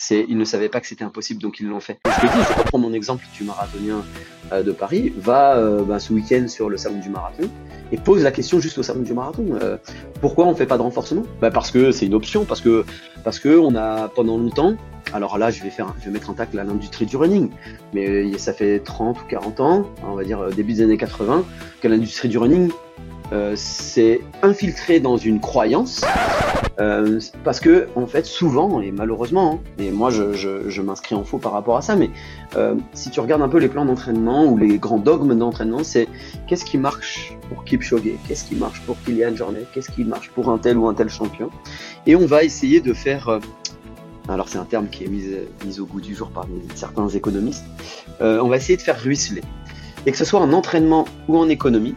c'est ils ne savaient pas que c'était impossible, donc ils l'ont fait. Je te reprends mon exemple du marathonien euh, de Paris, va euh, ben, ce week-end sur le salon du marathon et pose la question juste au salon du marathon. Euh, pourquoi on fait pas de renforcement? Ben, Parce que c'est une option, parce que parce que on a pendant longtemps. Alors là, je vais faire, je vais mettre en tacle l'industrie du running, mais ça fait 30 ou 40 ans, on va dire début des années 80, que l'industrie du running euh, s'est infiltré dans une croyance euh, parce que en fait souvent et malheureusement hein, et moi je, je, je m'inscris en faux par rapport à ça mais euh, si tu regardes un peu les plans d'entraînement ou les grands dogmes d'entraînement c'est qu'est-ce qui marche pour Kipchoge qu'est-ce qui marche pour Kylian Jornet qu'est-ce qui marche pour un tel ou un tel champion. Et on va essayer de faire euh, alors c'est un terme qui est mis, mis, au goût du jour par certains économistes. Euh, on va essayer de faire ruisseler. Et que ce soit en entraînement ou en économie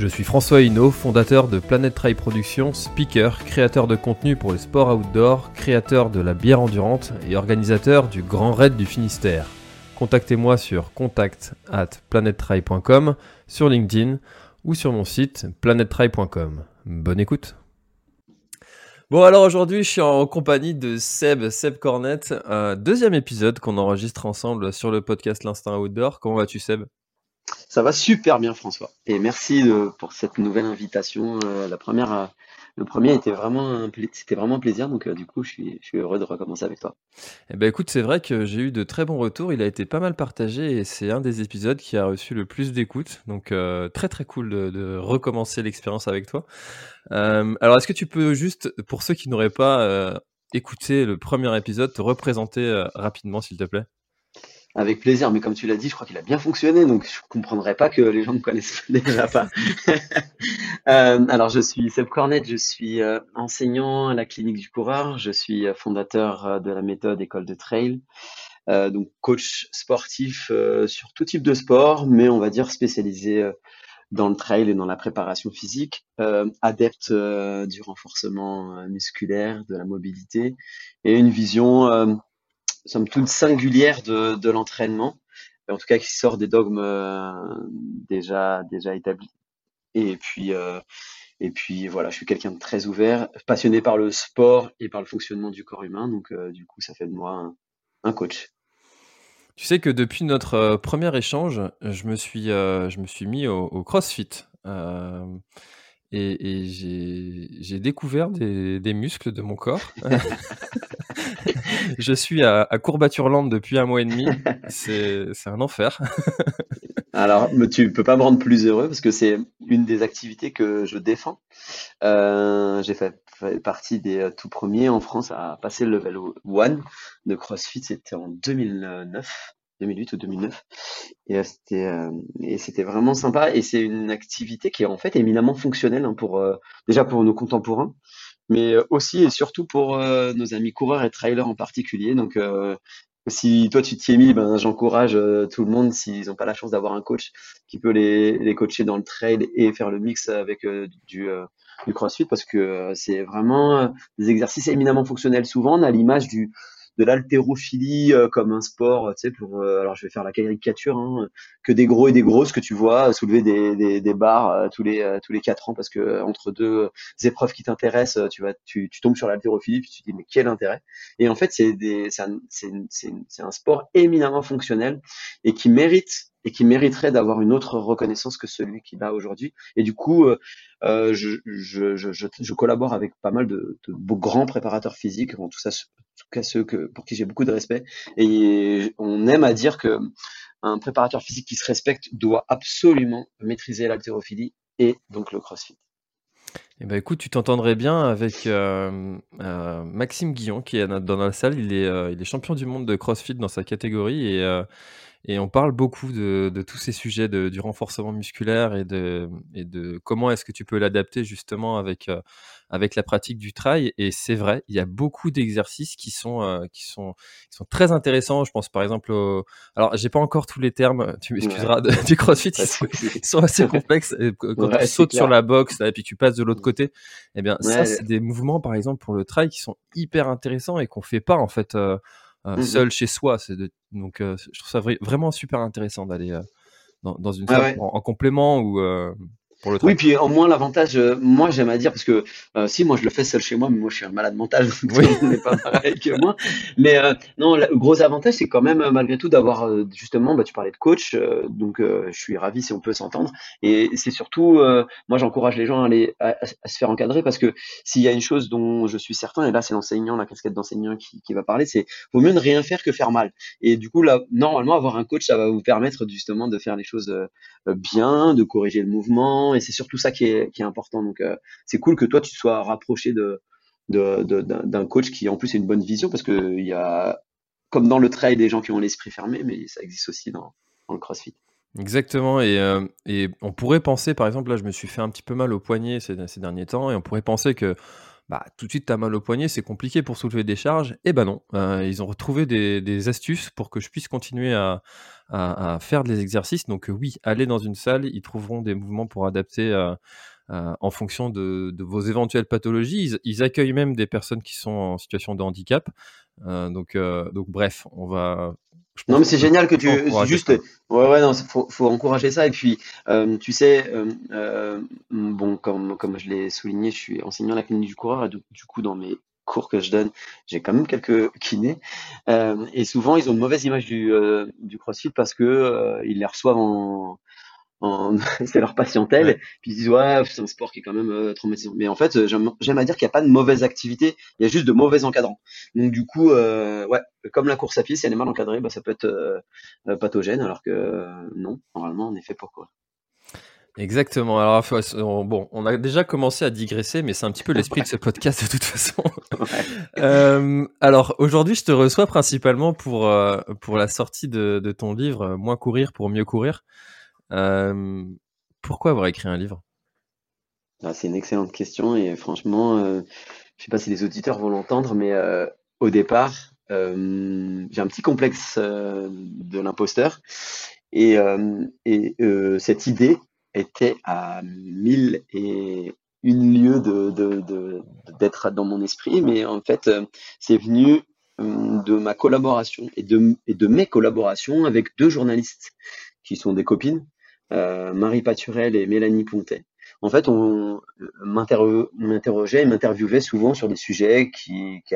Je suis François Hinault, fondateur de Planet Trail Productions, speaker, créateur de contenu pour les sports outdoor, créateur de la bière endurante et organisateur du Grand Raid du Finistère. Contactez-moi sur contact at sur LinkedIn ou sur mon site planettrail.com. Bonne écoute Bon alors aujourd'hui je suis en compagnie de Seb, Seb Cornette, deuxième épisode qu'on enregistre ensemble sur le podcast L'Instinct Outdoor. Comment vas-tu Seb? Ça va super bien, François. Et merci de, pour cette nouvelle invitation. Euh, la première, euh, le premier était vraiment c'était vraiment un plaisir. Donc, euh, du coup, je suis, je suis heureux de recommencer avec toi. Eh ben, écoute, c'est vrai que j'ai eu de très bons retours. Il a été pas mal partagé et c'est un des épisodes qui a reçu le plus d'écoute. Donc, très très cool de, de recommencer l'expérience avec toi. alors, est-ce que tu peux juste, pour ceux qui n'auraient pas écouté le premier épisode, te représenter rapidement, s'il te plaît? Avec plaisir, mais comme tu l'as dit, je crois qu'il a bien fonctionné, donc je comprendrais pas que les gens ne connaissent déjà pas. euh, alors, je suis Seb Cornet, je suis euh, enseignant à la clinique du coureur, je suis euh, fondateur euh, de la méthode école de trail, donc coach sportif sur tout type de sport, mais on va dire spécialisé dans le trail et dans la préparation physique, adepte du renforcement musculaire, de la mobilité, et une vision somme toute singulière de, de l'entraînement, en tout cas qui sort des dogmes euh, déjà, déjà établis. Et puis, euh, et puis voilà, je suis quelqu'un de très ouvert, passionné par le sport et par le fonctionnement du corps humain, donc euh, du coup ça fait de moi un, un, coach. Tu sais que depuis notre premier échange, je me suis, je me suis mis au, au CrossFit. et, et j'ai découvert des, des, muscles de mon corps. je suis à, à Courbaturland depuis un mois et demi. C'est un enfer. Alors, tu peux pas me rendre plus heureux parce que c'est une des activités que je défends. Euh, J'ai fait, fait, partie des euh, tout premiers en France à passer le level 1 de CrossFit. C'était en 2009. 2008 ou 2009 et euh, c'était euh, et c'était vraiment sympa et c'est une activité qui est en fait éminemment fonctionnelle hein, pour euh, déjà pour nos contemporains mais euh, aussi et surtout pour euh, nos amis coureurs et trailers en particulier. Donc, euh, si toi tu t'y es mis, ben, j'encourage tout le monde, s'ils n'ont pas la chance d'avoir un coach qui peut les, les, coacher dans le trail et faire le mix avec du, du crossfit, parce que c'est vraiment des exercices éminemment fonctionnels. Souvent, a l'image du, de l'haltérophilie euh, comme un sport, tu sais, pour, euh, alors je vais faire la caricature, hein, que des gros et des grosses que tu vois soulever des, des, des barres tous les tous les quatre ans parce que entre deux épreuves qui t'intéressent, tu vas tu, tu tombes sur l'haltérophilie puis tu te dis mais quel intérêt? Et en fait c'est des c'est un, c'est un sport éminemment fonctionnel et qui mérite et qui mériterait d'avoir une autre reconnaissance que celui qu'il a aujourd'hui. Et du coup, euh, euh je, je, je, je, collabore avec pas mal de, de grands préparateurs physiques, en tout, ça, tout cas ceux que, pour qui j'ai beaucoup de respect. Et on aime à dire que un préparateur physique qui se respecte doit absolument maîtriser l'haltérophilie et donc le crossfit. Eh ben écoute, tu t'entendrais bien avec euh, euh, Maxime Guillon qui est dans la salle. Il est, euh, il est champion du monde de CrossFit dans sa catégorie et et on parle beaucoup de, de tous ces sujets de, du renforcement musculaire et de, et de comment est-ce que tu peux l'adapter justement avec, avec la pratique du trail. Et c'est vrai, il y a beaucoup d'exercices qui sont, qui, sont, qui sont très intéressants. Je pense par exemple au... Alors, j'ai pas encore tous les termes, tu m'excuseras, du crossfit, ils sont, assez complexes. Quand tu sautes sur la boxe et puis tu passes de l'autre côté, eh bien, ça, c'est des mouvements, par exemple, pour le trail qui sont hyper intéressants et qu'on fait pas, en fait. Euh, euh, mmh seul chez soi. C'est donc euh, je trouve ça vraiment super intéressant d'aller dans, dans, une salle en, en, complément ou oui, puis au moins l'avantage, euh, moi j'aime à dire parce que euh, si moi je le fais seul chez moi, mais moi je suis un malade mental, donc oui. n'est pas pareil que moi. Mais euh, non, le gros avantage c'est quand même malgré tout d'avoir justement, bah, tu parlais de coach, donc je suis ravi si on peut s'entendre. Et c'est surtout, moi j'encourage les gens à, aller, à, se faire encadrer parce que s'il y a une chose dont je suis certain, et là c'est l'enseignant, la casquette d'enseignant qui, qui va parler, c'est vaut mieux ne rien faire que faire mal. Et du coup là, normalement avoir un coach, ça va vous permettre justement de faire les choses bien, de corriger le mouvement et c'est surtout ça qui est, qui est important. Donc, euh, c'est cool que toi, tu sois rapproché de, d'un de, coach qui, en plus, a une bonne vision parce que il y a, comme dans le trail, des gens qui ont l'esprit fermé, mais ça existe aussi dans, le crossfit. Exactement, et, euh, et, on pourrait penser, par exemple, là je me suis fait un petit peu mal au poignet ces derniers temps, et on pourrait penser que bah, tout de suite tu as mal au poignet, c'est compliqué pour soulever des charges. Eh ben non, euh, ils ont retrouvé des, astuces pour que je puisse continuer à, faire des exercices. Donc euh, oui, allez dans une salle, ils trouveront des mouvements pour adapter euh, en fonction de, de, vos éventuelles pathologies. Ils, accueillent même des personnes qui sont en situation de handicap. donc, donc bref, on va. Non mais c'est génial que tu juste ouais ouais non faut, faut encourager ça. Et puis tu sais bon comme comme je l'ai souligné je suis enseignant à la clinique du coureur. Et du, du coup dans mes cours que je donne, j'ai quand même quelques kinés. Euh, et souvent, ils ont une mauvaise image du, euh, du CrossFit parce que euh, ils les reçoivent en, en c'est leur patientèle. Puis ils disent ouais, c'est un sport qui est quand même euh, traumatisant. Mais en fait, j'aime à dire qu'il n'y a pas de mauvaise activité, il y a juste de mauvais encadrants. Donc du coup, euh, ouais, comme la course à pied, si elle est mal encadrée, bah, ça peut être pathogène, alors que non, normalement, on est fait pour quoi. Exactement. Alors, bon, on a déjà commencé à digresser, mais c'est un petit peu l'esprit de ce podcast de toute façon. euh, alors, aujourd'hui, je te reçois principalement pour, euh, pour la sortie de, de, ton livre euh, Moins courir pour mieux courir. Euh, pourquoi avoir écrit un livre? Ah, C'est une excellente question et franchement, euh, je sais pas si les auditeurs vont l'entendre, mais au départ, j'ai un petit complexe de l'imposteur et, et cette idée était à mille et une lieu de, d'être dans mon esprit, mais en fait, euh, c'est venu euh, de ma collaboration et de, mes collaborations avec deux journalistes qui sont des copines, euh, Marie Paturel et Mélanie Pontet. En fait, on m'interrogeait et m'interviewait souvent sur des sujets qui, qui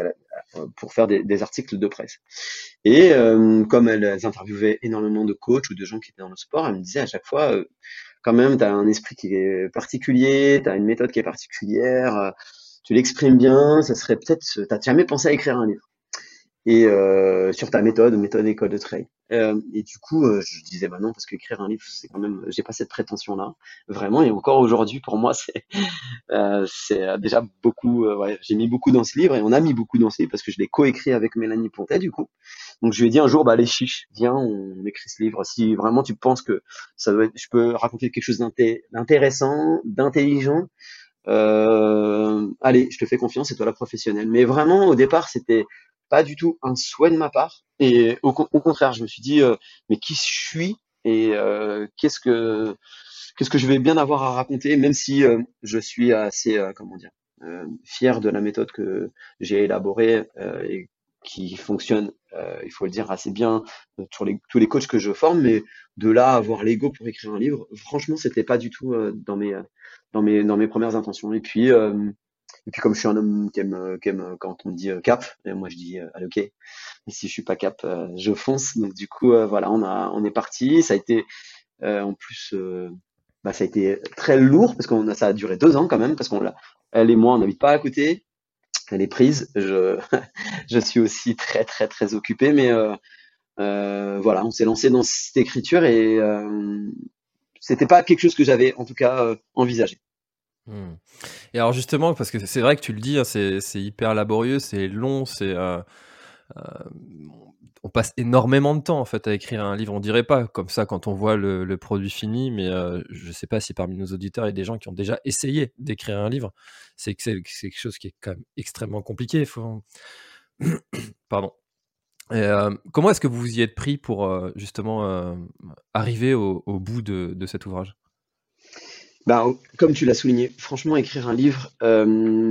pour faire des, articles de presse. Et comme elles interviewaient énormément de coachs ou de gens qui étaient dans le sport, elles me disaient à chaque fois, quand même, tu as un esprit qui est particulier, tu as une méthode qui est particulière, euh, tu l'exprimes bien, ça serait peut-être, t'as jamais pensé à écrire un livre. Et euh, sur ta méthode, méthode école de trail. Euh, et du coup, euh, je disais bah non parce qu'écrire un livre, c'est quand même, j'ai pas cette prétention-là, vraiment. Et encore aujourd'hui, pour moi, c'est euh, c'est déjà beaucoup. Euh, ouais, j'ai mis beaucoup dans ce livre et on a mis beaucoup dans ce livre parce que je l'ai coécrit avec Mélanie Pontet du coup. Donc je lui ai dit un jour, bah les chiches, viens, on écrit ce livre. Si vraiment tu penses que ça doit être, je peux raconter quelque chose d'intéressant, d'intelligent, euh, allez, je te fais confiance, c'est toi la professionnelle. Mais vraiment, au départ, c'était pas du tout un souhait de ma part. Et au, contraire, je me suis dit, euh, mais qui je suis et euh, qu'est-ce que qu'est-ce que je vais bien avoir à raconter, même si euh, je suis assez, comment dire, fier de la méthode que j'ai élaborée et qui fonctionne, il faut le dire, assez bien sur les, tous les coachs que je forme, mais de là avoir l'ego pour écrire un livre, franchement, c'était pas du tout dans mes dans mes dans mes premières intentions. Et puis et puis comme je suis un homme qui aime, qui aime quand on me dit cap, et moi je dis allez ok. Et si je suis pas cap, je fonce. Donc du coup voilà, on a on est parti. Ça a été en plus bah, ça a été très lourd parce qu'on a ça a duré deux ans quand même parce qu'on l'a elle et moi on n'habite pas à côté elle est prise je je suis aussi très très très occupé mais euh, euh, voilà on s'est lancé dans cette écriture et euh, c'était pas quelque chose que j'avais en tout cas euh, envisagé hmm. et alors justement parce que c'est vrai que tu le dis hein, c'est hyper laborieux c'est long c'est euh, euh, on passe énormément de temps en fait à écrire un livre. On dirait pas comme ça quand on voit le, produit fini, mais euh, je sais pas si parmi nos auditeurs il y a des gens qui ont déjà essayé d'écrire un livre. C'est quelque chose qui est quand même extrêmement compliqué. Pardon. Euh, comment est-ce que vous vous y êtes pris pour justement arriver au, bout de, cet ouvrage? Bah, comme tu l'as souligné, franchement, écrire un livre,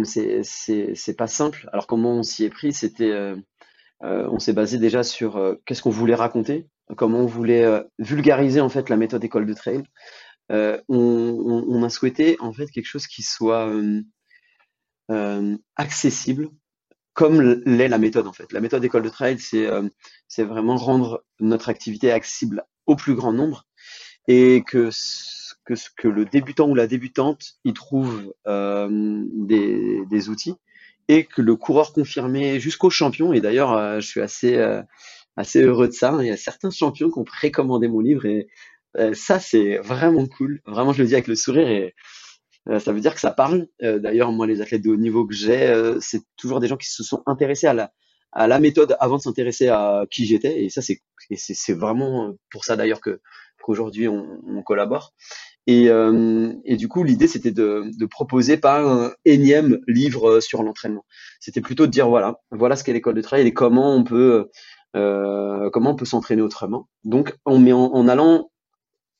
c'est pas simple. Alors, comment on s'y est pris C'était euh, on s'est basé déjà sur euh, qu'est-ce qu'on voulait raconter, comment on voulait euh, vulgariser en fait la méthode école de trail. On, a souhaité en fait quelque chose qui soit accessible, comme l'est la méthode en fait. La méthode école de trail, c'est vraiment rendre notre activité accessible au plus grand nombre et que que, que le débutant ou la débutante y trouve des, outils et que le coureur confirmé jusqu'au champion, et d'ailleurs euh, je suis assez, euh, assez heureux de ça, hein. il y a certains champions qui ont précommandé mon livre et euh, ça c'est vraiment cool, vraiment je le dis avec le sourire et ça veut dire que ça parle. d'ailleurs moi les athlètes de haut niveau que j'ai, c'est toujours des gens qui se sont intéressés à la, à la méthode avant de s'intéresser à qui j'étais et ça c'est vraiment pour ça d'ailleurs que qu'aujourd'hui on, collabore et, euh, du coup, l'idée, c'était de, de, proposer pas un énième livre sur l'entraînement. C'était plutôt de dire voilà, voilà ce qu'est l'école de trail et comment on peut, euh, comment on peut s'entraîner autrement. Donc, on met en, allant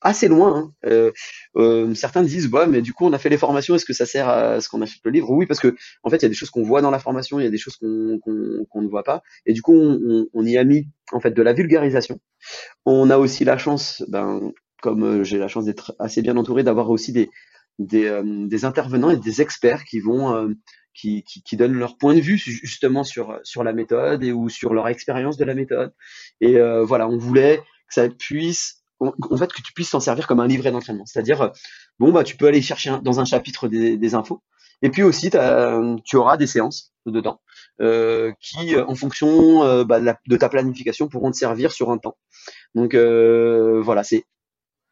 assez loin. Hein. Euh, euh, certains disent bah mais du coup on a fait les formations, est-ce que ça sert à ce qu'on achète le livre? Oui, parce que en fait il y a des choses qu'on voit dans la formation, il y a des choses qu'on qu'on ne voit pas, et du coup on, on, y a mis en fait de la vulgarisation. On a aussi la chance, ben, comme euh, j'ai la chance d'être assez bien entouré, d'avoir aussi des, des, euh, intervenants et des experts qui vont euh, qui, qui, donnent leur point de vue justement sur sur la méthode et ou sur leur expérience de la méthode. Et voilà, on voulait que ça puisse en fait que tu puisses t'en servir comme un livret d'entraînement. C'est-à-dire bon bah tu peux aller chercher dans un chapitre des, infos et puis aussi tu auras des séances dedans qui en fonction bah, de, de, ta planification pourront te servir sur un temps. Donc voilà, c'est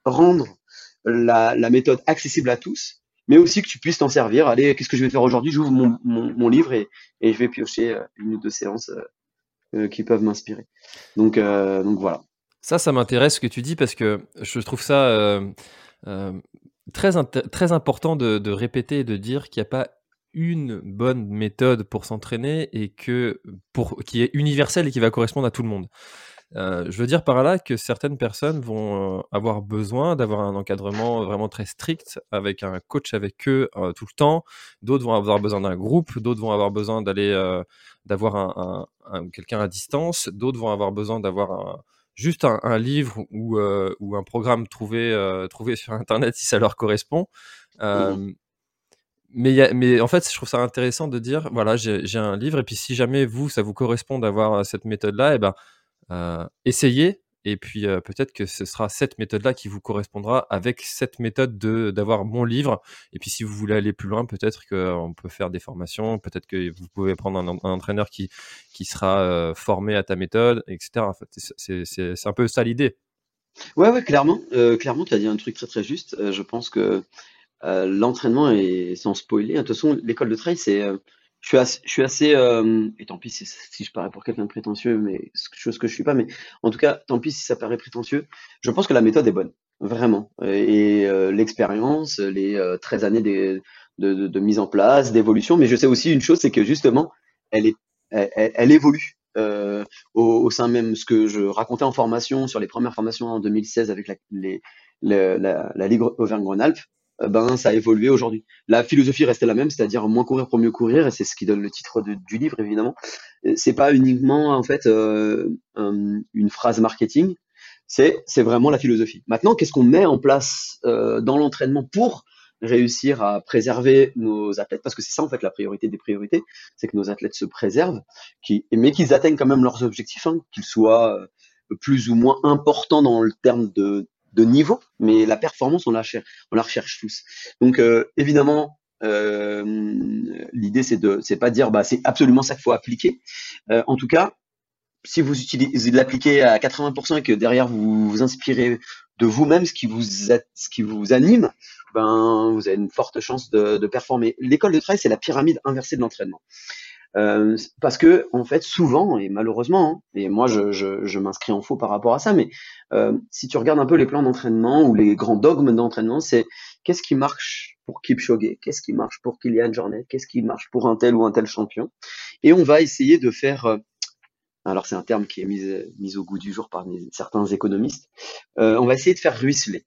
rendre la, méthode accessible à tous, mais aussi que tu puisses t'en servir. Allez, qu'est-ce que je vais faire aujourd'hui? J'ouvre mon, livre et, je vais piocher euh, une ou deux séances euh, euh, qui peuvent m'inspirer. Donc, voilà. Ça, ça m'intéresse ce que tu dis parce que je trouve ça très, important de, répéter et de dire qu'il n'y a pas une bonne méthode pour s'entraîner et que qui est universelle et qui va correspondre à tout le monde. Euh, je veux dire par là que certaines personnes vont euh, avoir besoin d'avoir un encadrement vraiment très strict avec un coach avec eux euh, tout le temps. D'autres vont avoir besoin d'un groupe, d'autres vont avoir besoin d'aller d'avoir un, un, quelqu'un à distance, d'autres vont avoir besoin d'avoir juste un, un, livre ou, ou un programme trouvé trouvé sur internet si ça leur correspond. Mmh. Mais, y a, mais en fait, je trouve ça intéressant de dire, voilà, j'ai un livre, et puis si jamais vous, ça vous correspond d'avoir cette méthode-là, et eh ben, essayez et puis euh, peut-être que ce sera cette méthode-là qui vous correspondra avec cette méthode de d'avoir mon livre. Et puis si vous voulez aller plus loin, peut-être qu'on peut faire des formations, peut-être que vous pouvez prendre un, entraîneur qui qui sera euh, formé à ta méthode, etc. En fait, c'est un peu ça l'idée. Ouais, ouais, clairement, clairement, tu as dit un truc très très juste. je pense que l'entraînement est sans spoiler. De toute façon, l'école de trail, c'est je suis assez, je suis assez euh, et tant pis si, je parais pour quelqu'un de prétentieux, mais chose que je suis pas, mais en tout cas, tant pis si ça paraît prétentieux. Je pense que la méthode est bonne, vraiment, et euh, l'expérience, les 13 euh, années de, mise en place, d'évolution. Mais je sais aussi une chose, c'est que justement, elle est, elle, évolue. Euh, au, au, sein même ce que je racontais en formation sur les premières formations en 2016 avec la, la, Ligue Auvergne-Rhône-Alpes, ben ça a évolué aujourd'hui. La philosophie restait la même, c'est-à-dire moins courir pour mieux courir, et c'est ce qui donne le titre du livre évidemment. C'est pas uniquement en fait une phrase marketing, c'est c'est vraiment la philosophie. Maintenant, qu'est-ce qu'on met en place dans l'entraînement pour réussir à préserver nos athlètes, parce que c'est ça en fait la priorité des priorités, c'est que nos athlètes se préservent, mais qu'ils atteignent quand même leurs objectifs, hein, qu'ils soient euh, plus ou moins importants dans le terme de, de niveau, mais la performance on la on la recherche tous. Donc euh, évidemment, euh, l'idée c'est de, c'est pas dire bah c'est absolument ça qu'il faut appliquer. Euh, en tout cas, si vous utilisez l'appliquer à 80% et que derrière vous vous inspirez de vous-même ce qui vous ce qui vous anime, ben vous avez une forte chance de, de performer. L'école de travail c'est la pyramide inversée de l'entraînement. Euh, parce que en fait souvent et malheureusement hein, et moi je, m'inscris en faux par rapport à ça mais euh, si tu regardes un peu les plans d'entraînement ou les grands dogmes d'entraînement c'est qu'est-ce qui marche pour Kipchoge qu'est-ce qui marche pour Kylian Jornet qu'est-ce qui marche pour un tel ou un tel champion et on va essayer de faire euh, alors c'est un terme qui est mis, au goût du jour par certains économistes, on va essayer de faire ruisseler.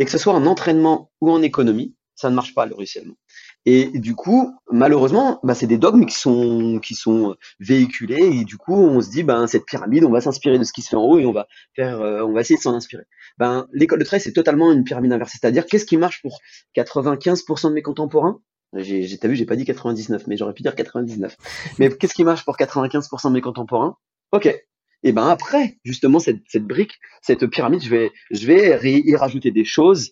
Et que ce soit en entraînement ou en économie, ça ne marche pas le ruissellement. Et du coup, malheureusement, bah, c'est des dogmes qui sont qui sont véhiculés et du coup, on se dit, ben cette pyramide, on va s'inspirer de ce qui se fait en haut et on va faire, euh, on va essayer de s'en inspirer. Ben l'école de trail, c'est totalement une pyramide inversée, c'est-à-dire qu'est-ce qui marche pour 95% de mes contemporains? J'ai, t'as vu, j'ai pas dit 99, mais j'aurais pu dire 99. Mais qu'est-ce qui marche pour 95% de mes contemporains? Ok. Et ben après, justement, cette, cette brique, cette pyramide, je vais, je vais y rajouter des choses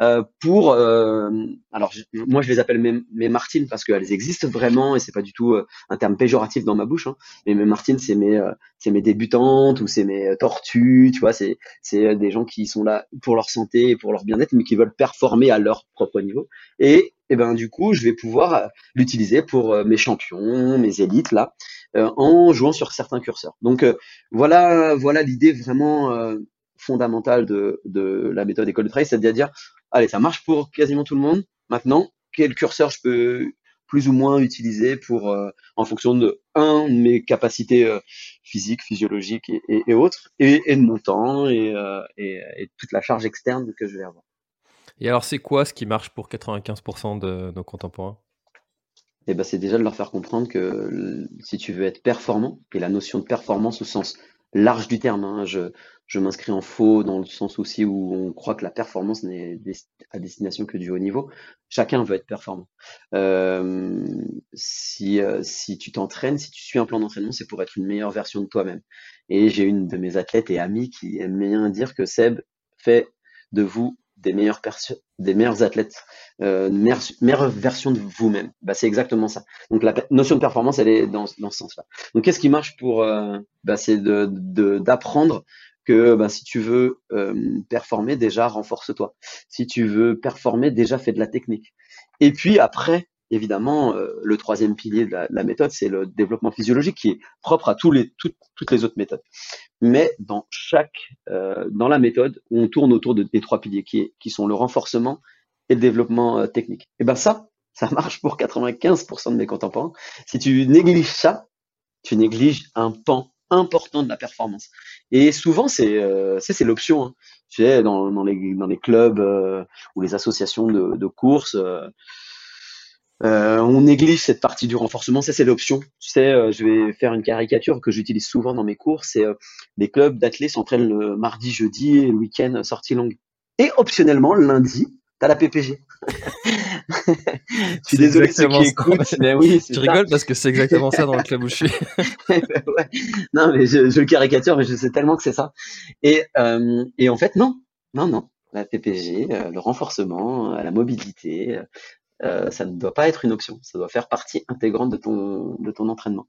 euh, pour euh, alors moi je les appelle mes, mes martines parce qu'elles existent vraiment et c'est pas du tout euh, un terme péjoratif dans ma bouche hein, mais mes martines c'est mes c'est mes débutantes ou c'est mes tortues tu vois c'est c'est des gens qui sont là pour leur santé et pour leur bien-être mais qui veulent performer à leur propre niveau. Et et ben du coup je vais pouvoir l'utiliser pour mes champions mes élites là en jouant sur certains curseurs. Donc voilà voilà l'idée vraiment fondamentale de, de la méthode école de travail, c'est-à-dire dire allez, ça marche pour quasiment tout le monde. Maintenant, quel curseur je peux plus ou moins utiliser pour, euh, en fonction de un mes capacités euh, physiques, physiologiques et, autres, et, de mon temps euh, et, toute la charge externe que je vais avoir. Et alors, c'est quoi ce qui marche pour 95% de nos contemporains? Eh ben, c'est déjà de leur faire comprendre que si tu veux être performant, et la notion de performance au sens large du terme, hein, je, je m'inscris en faux dans le sens aussi où on croit que la performance n'est à destination que du haut niveau. Chacun veut être performant. Euh, si, euh, si tu t'entraînes, si tu suis un plan d'entraînement, c'est pour être une meilleure version de toi-même. Et j'ai une de mes athlètes et amis qui aime bien dire que Seb fait de vous des meilleurs des meilleurs athlètes, euh, meilleure, meilleure, version de vous-même. Bah, c'est exactement ça. Donc la notion de performance, elle est dans, dans ce sens-là. Donc qu'est-ce qui marche pour, bah, c'est d'apprendre que bah, si tu veux euh, performer, déjà renforce-toi. Si tu veux performer, déjà fais de la technique. Et puis après, évidemment, euh, le troisième pilier de la, méthode, c'est le développement physiologique qui est propre à tous les, toutes, toutes les autres méthodes. Mais dans chaque, euh, dans la méthode, on tourne autour de, des trois piliers qui, qui sont le renforcement et le développement technique. Et ben ça, ça marche pour 95% de mes contemporains. Si tu négliges ça, tu négliges un pan important de la performance. Et souvent, c'est euh, l'option. Hein. Tu sais, dans, dans, les, dans les clubs euh, ou les associations de, de course, euh, on néglige cette partie du renforcement. Ça, c'est l'option. Tu sais, je vais faire une caricature que j'utilise souvent dans mes cours. C'est les clubs d'athlètes s'entraînent le mardi, jeudi et le week-end sortie longue. Et optionnellement, lundi, t'as la PPG. je suis désolé ceux qui écoutent, mais oui. Tu rigoles parce que c'est exactement ça dans le club où je suis. Non, mais je, je, le caricature, mais je sais tellement que c'est ça. Et, euh, et en fait, non, non, non. La PPG, euh, le renforcement, euh, la mobilité, euh, ça ne doit pas être une option, ça doit faire partie intégrante de ton, de ton entraînement.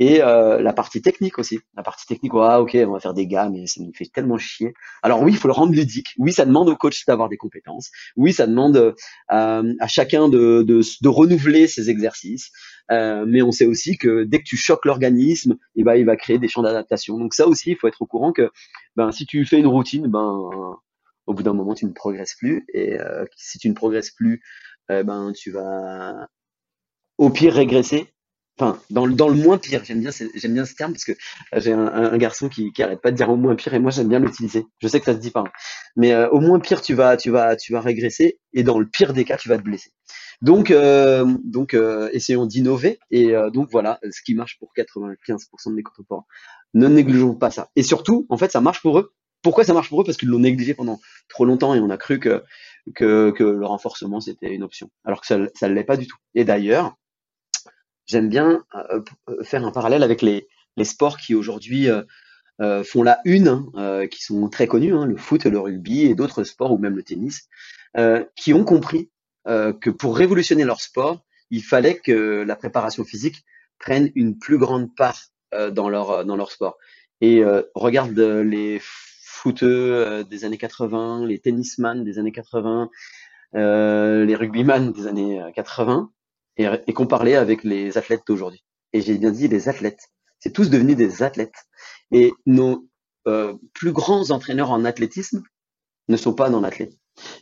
Et euh, la partie technique aussi. La partie technique, ouais, ok, on va faire des gars, mais ça nous fait tellement chier. Alors oui, il faut le rendre ludique. Oui, ça demande au coach d'avoir des compétences. Oui, ça demande euh, à chacun de, de, renouveler ses exercices. Mais on sait aussi que dès que tu choques l'organisme, eh ben, il va créer des champs d'adaptation. Donc ça aussi, il faut être au courant que ben, si tu fais une routine, ben, au bout d'un moment, tu ne progresses plus. Et si tu ne progresses plus, eh ben, tu vas au pire régresser enfin dans le, dans le moins pire. J'aime bien j'aime bien ce terme parce que j'ai un, garçon qui qui arrête pas de dire au moins pire et moi j'aime bien l'utiliser. Je sais que ça se dit pas, hein. mais au moins pire tu vas tu vas tu vas régresser et dans le pire des cas tu vas te blesser. Donc, euh, donc euh, essayons d'innover. Et euh, donc voilà, ce qui marche pour 95% de mes contemporains. Ne négligeons pas ça. Et surtout, en fait, ça marche pour eux. Pourquoi ça marche pour eux? Parce qu'ils l'ont négligé pendant trop longtemps et on a cru que, que, que le renforcement, c'était une option. Alors que ça ne l'est pas du tout. Et d'ailleurs, j'aime bien faire un parallèle avec les, les sports qui aujourd'hui font la une, hein, qui sont très connus, hein, le foot, le rugby et d'autres sports, ou même le tennis, qui ont compris euh, que pour révolutionner leur sport, il fallait que la préparation physique prenne une plus grande part euh, dans leur euh, dans leur sport. Et regarde les footeux des années 80, les tennisman des années 80, les rugbyman des années 80, et, et compare-les avec les athlètes d'aujourd'hui. Et j'ai bien dit les athlètes. C'est tous devenus des athlètes. Et nos plus grands entraîneurs en athlétisme ne sont pas dans l'athlète.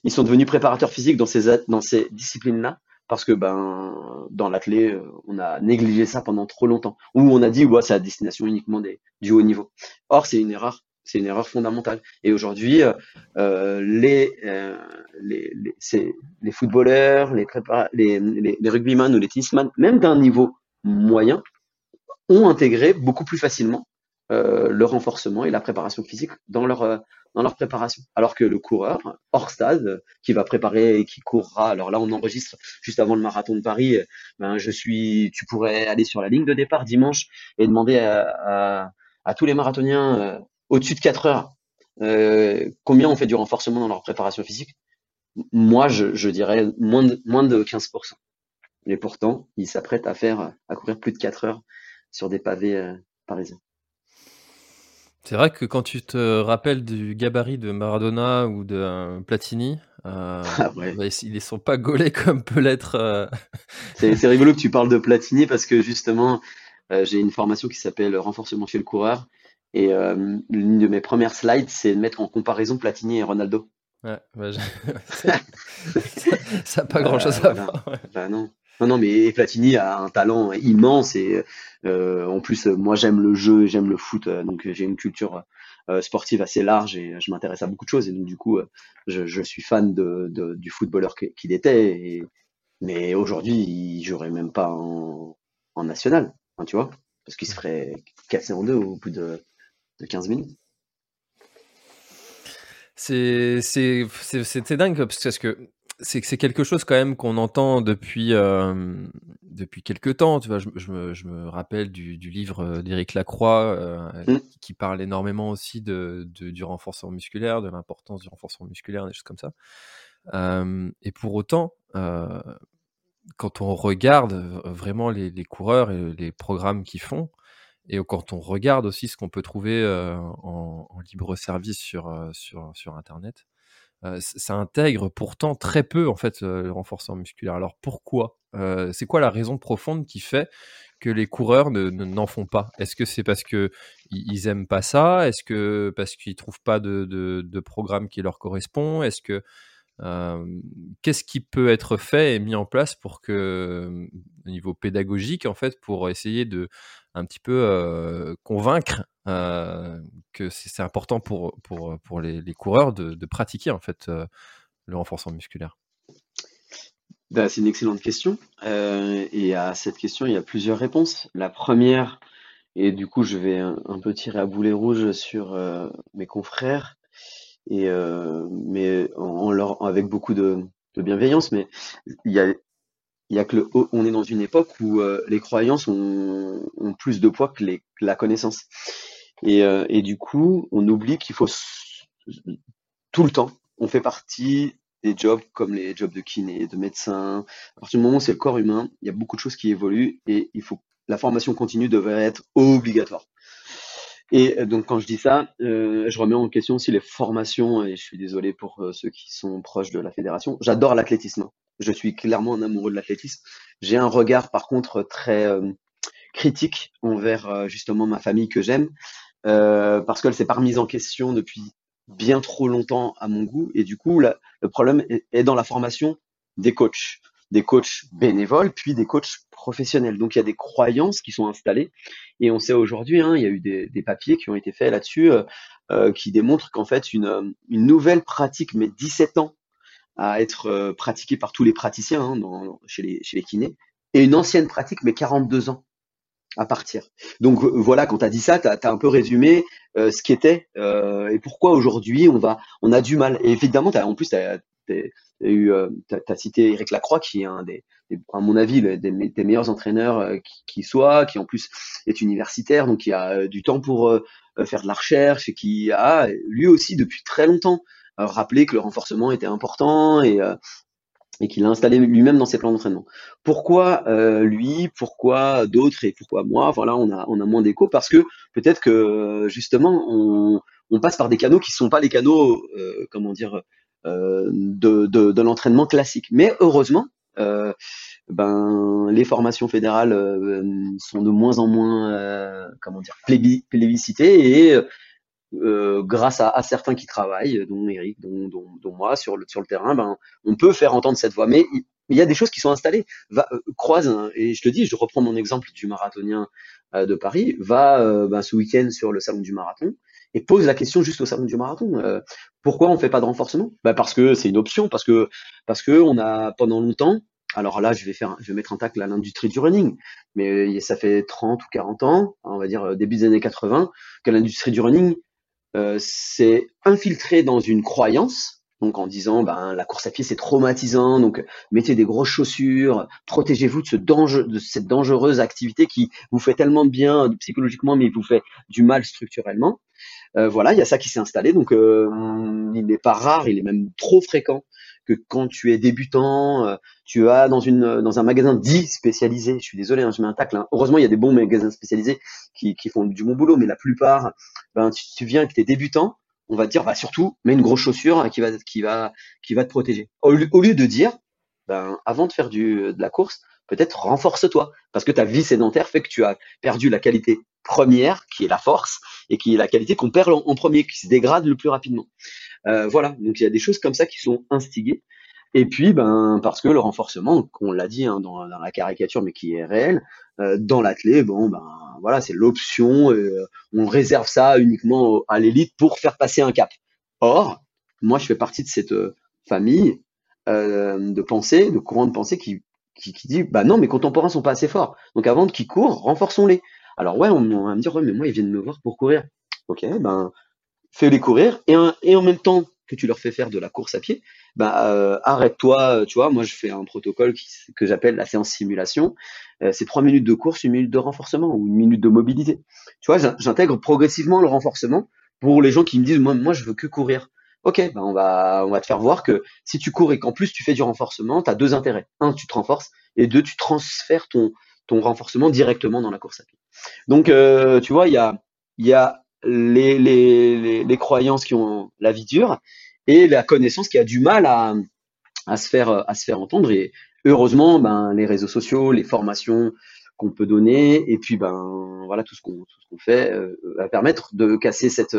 Ils sont devenus préparateurs physiques dans ces, disciplines-là parce que ben dans l'athlé, euh, on a négligé ça pendant trop longtemps. Ou on a dit ouais, c'est à destination uniquement du haut niveau. Or, c'est une erreur, c'est une erreur fondamentale. Et aujourd'hui, euh, euh les, euh, les, footballeurs, les, les, les, les rugbyman ou les tennisman, même d'un niveau moyen, ont intégré beaucoup plus facilement le renforcement et la préparation physique dans leur dans leur préparation. Alors que le coureur hors stade qui va préparer et qui courra, alors là on enregistre juste avant le marathon de Paris, ben je suis, tu pourrais aller sur la ligne de départ dimanche et demander à, à, tous les marathoniens au-dessus de 4 heures euh, combien on fait du renforcement dans leur préparation physique? Moi, je, je dirais moins de, moins de 15%. Et pourtant, ils s'apprêtent à faire, à courir plus de 4 heures sur des pavés parisiens. C'est vrai que quand tu te rappelles du gabarit de Maradona ou de euh, Platini, euh, ah bah, ils ne sont pas gaulés comme peut l'être. Euh, c'est rigolo que tu parles de Platini parce que justement, j'ai une formation qui s'appelle Renforcement chez le coureur. Et l'une de mes premières slides, c'est de mettre en comparaison Platini et Ronaldo. Ouais, bah, ça n'a pas grand chose à voir. Bah non. Non, non, mais Platini a un talent immense et euh, en plus, moi j'aime le jeu, j'aime le foot, euh, donc j'ai une culture euh, sportive assez large et je m'intéresse à beaucoup de choses et donc du coup, je, je suis fan de, de du footballeur qu'il était. Et, mais aujourd'hui, il jouerait même pas en, en national, hein, tu vois, parce qu'il se ferait casser en deux au bout de, de 15 minutes. C'est dingue parce que c'est quelque chose quand même qu'on entend depuis euh, depuis quelques temps. Tu vois, je, je, me, je me, rappelle du, du livre d'Éric Lacroix euh, mmh. qui parle énormément aussi de, de, du renforcement musculaire, de l'importance du renforcement musculaire, des choses comme ça. Euh, et pour autant, euh, quand on regarde vraiment les, les, coureurs et les programmes qu'ils font, et quand on regarde aussi ce qu'on peut trouver en, en, libre service sur sur sur internet, ça intègre pourtant très peu en fait le renforcement musculaire. Alors pourquoi C'est quoi la raison profonde qui fait que les coureurs ne, n'en font pas? Est-ce que c'est parce que ils, aiment pas ça? Est-ce que parce qu'ils trouvent pas de, de, de, programme qui leur correspond? Est-ce que qu'est-ce qui peut être fait et mis en place pour que, au niveau pédagogique, en fait, pour essayer de un petit peu convaincre que c'est important pour, pour, pour les, coureurs de, pratiquer en fait le renforcement musculaire bah, C'est une excellente question. Et à cette question, il y a plusieurs réponses. La première, et du coup, je vais un, peu tirer à boulet rouge sur mes confrères, et mais en, leur, avec beaucoup de, de, bienveillance. Mais il y a, il y a que le, on est dans une époque où les croyances ont, plus de poids que, la connaissance. Et, euh, et du coup, on oublie qu'il faut tout le temps, on fait partie des jobs comme les jobs de kiné, de médecin. À partir du moment où c'est le corps humain, il y a beaucoup de choses qui évoluent et il faut la formation continue devrait être obligatoire. Et donc quand je dis ça, euh, je remets en question aussi les formations, et je suis désolé pour euh, ceux qui sont proches de la fédération. J'adore l'athlétisme. Je suis clairement un amoureux de l'athlétisme. J'ai un regard par contre très euh, critique envers euh, justement ma famille que j'aime. Euh, parce qu'elle s'est pas remise en question depuis bien trop longtemps à mon goût. Et du coup, le problème est, dans la formation des coachs. des coachs bénévoles, puis des coachs professionnels. Donc il y a des croyances qui sont installées. Et on sait aujourd'hui, hein, il y a eu des, des, papiers qui ont été faits là-dessus euh, qui démontrent qu'en fait, une, une, nouvelle pratique met 17 ans à être euh, pratiquée par tous les praticiens hein, chez, les, kinés, et une ancienne pratique met 42 ans à partir. Donc voilà, quand tu as dit ça, tu as, un peu résumé euh, ce qui était euh, et pourquoi aujourd'hui on on a du mal. Et évidemment, as, en plus, tu as, euh, cité Eric Lacroix, qui est un des, à mon avis, des, meilleurs entraîneurs euh, qui, qui, soit, qui en plus est universitaire, donc qui a du temps pour faire de la recherche et qui a lui aussi depuis très longtemps rappelé que le renforcement était important et, et qu'il a installé lui-même dans ses plans d'entraînement. Pourquoi euh, lui, pourquoi d'autres? Et pourquoi moi? Voilà, on a, on a moins d'écho parce que peut-être que justement on, passe par des canaux qui ne sont pas les canaux, euh, comment dire, euh, de, de, de l'entraînement classique. Mais heureusement, euh, ben les formations fédérales euh, sont de moins en moins, euh, comment dire, plébiscitées et euh, grâce à, certains qui travaillent, dont Eric, dont, moi, sur le, terrain, ben, on peut faire entendre cette voix. Mais il, y a des choses qui sont installées. Va, euh, croise, et je te dis, je reprends mon exemple du marathonien euh, de Paris, va euh, ben, ce week-end sur le salon du marathon et pose la question juste au salon du marathon. Euh, pourquoi on fait pas de renforcement? Ben Parce que c'est une option, parce que parce que on a pendant longtemps alors là, je vais faire, je vais mettre un tacle à l'industrie du running, mais ça fait 30 ou 40 ans, on va dire début des années 80, que l'industrie du running euh, c'est infiltré dans une croyance, donc en disant ben la course à pied c'est traumatisant, donc mettez des grosses chaussures, protégez-vous de, ce danger, de cette dangereuse activité qui vous fait tellement de bien psychologiquement, mais vous fait du mal structurellement. Euh, voilà, il y a ça qui s'est installé, donc euh, il n'est pas rare, il est même trop fréquent que quand tu es débutant, euh, tu as dans une dans un magasin dit spécialisé. Je suis désolé, hein, je mets un tacle. Hein. Heureusement, il y a des bons magasins spécialisés qui, qui font du bon boulot, mais la plupart, ben tu, tu viens que tu es débutant, on va te dire bah surtout mets une grosse chaussure qui va qui va qui va te protéger. Au, au lieu de dire ben avant de faire du de la course, peut-être renforce-toi parce que ta vie sédentaire fait que tu as perdu la qualité première qui est la force et qui est la qualité qu'on perd en, premier, qui se dégrade le plus rapidement. Euh, voilà, donc il y a des choses comme ça qui sont instigées. Et puis, ben, parce que le renforcement, qu'on l'a dit hein, dans, la caricature, mais qui est réel, euh, dans l'athlète, bon, ben, voilà, c'est l'option. Euh, on réserve ça uniquement à l'élite pour faire passer un cap. Or, moi, je fais partie de cette famille de pensée, de courant de pensée qui, qui, qui, dit, bah non, mes contemporains sont pas assez forts. Donc, avant qu'ils courent, renforçons-les. Alors ouais, on, on, va me dire, ouais, mais moi, ils viennent me voir pour courir. Ok, ben, fais-les courir, et, en même temps que tu leur fais faire de la course à pied, bah, euh, arrête-toi, tu vois, moi je fais un protocole que j'appelle la séance simulation, euh, c'est trois minutes de course, une minute de renforcement ou une minute de mobilité. Tu vois, j'intègre progressivement le renforcement pour les gens qui me disent, moi, je veux que courir. Ok, bah on, va, on va te faire voir que si tu cours et qu'en plus tu fais du renforcement, tu as deux intérêts. Un, tu te renforces, et deux, tu transfères ton, ton renforcement directement dans la course à pied. Donc, euh, tu vois, il y a, y a les, les, les, croyances qui ont la vie dure et la connaissance qui a du mal à, à, se, faire, à se faire entendre. Et heureusement, ben, les réseaux sociaux, les formations qu'on peut donner, et puis ben voilà tout ce qu'on fait euh, va permettre de casser cette,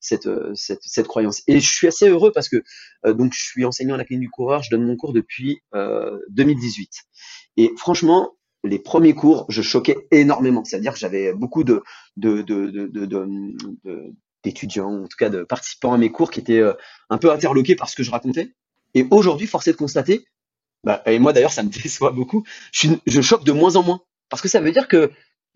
cette, cette cette croyance. Et je suis assez heureux parce que euh, donc je suis enseignant à la clinique du coureur, je donne mon cours depuis euh, 2018. Et franchement, les premiers cours, je choquais énormément. C'est-à-dire que j'avais beaucoup de, d'étudiants, en tout cas de participants à mes cours qui étaient euh, un peu interloqués par ce que je racontais. Et aujourd'hui, force est de constater, bah, et moi d'ailleurs ça me déçoit beaucoup, je, choque de moins en moins. Parce que ça veut dire que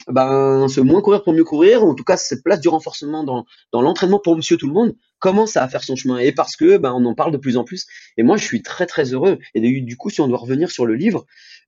ben, ce moins courir pour mieux courir, en tout cas cette place du renforcement dans, dans l'entraînement pour monsieur tout le monde, commence à faire son chemin. Et parce que ben, on en parle de plus en plus. Et moi, je suis très très heureux. Et du coup, si on doit revenir sur le livre,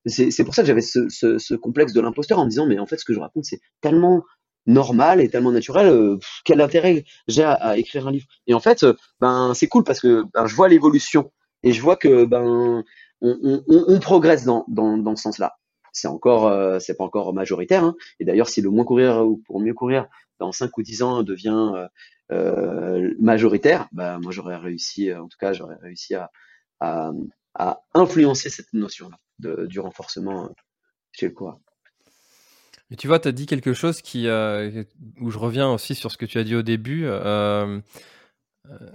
c'est pour ça que j'avais ce, complexe de l'imposteur en me disant, mais en fait, ce que je raconte, c'est tellement normal et tellement naturel, euh, quel intérêt j'ai à, écrire un livre? Et en fait, ben c'est cool parce que ben, je vois l'évolution et je vois que ben on, progresse dans, dans, dans ce sens-là c'est encore, euh, c'est pas encore majoritaire. Hein. Et d'ailleurs, si le moins courir ou pour mieux courir dans 5 ou 10 ans devient euh, euh, majoritaire, bah, moi j'aurais réussi, en tout cas, j'aurais réussi à, à, influencer cette notion-là du renforcement chez le coureur. Tu vois, tu as dit quelque chose qui, euh, où je reviens aussi sur ce que tu as dit au début. Euh,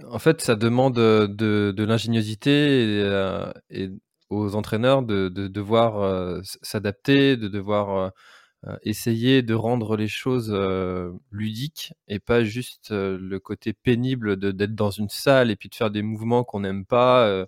en fait, ça demande de, l'ingéniosité et, et, aux entraîneurs de, de devoir s'adapter, de devoir essayer de rendre les choses ludiques et pas juste le côté pénible d'être dans une salle et puis de faire des mouvements qu'on n'aime pas.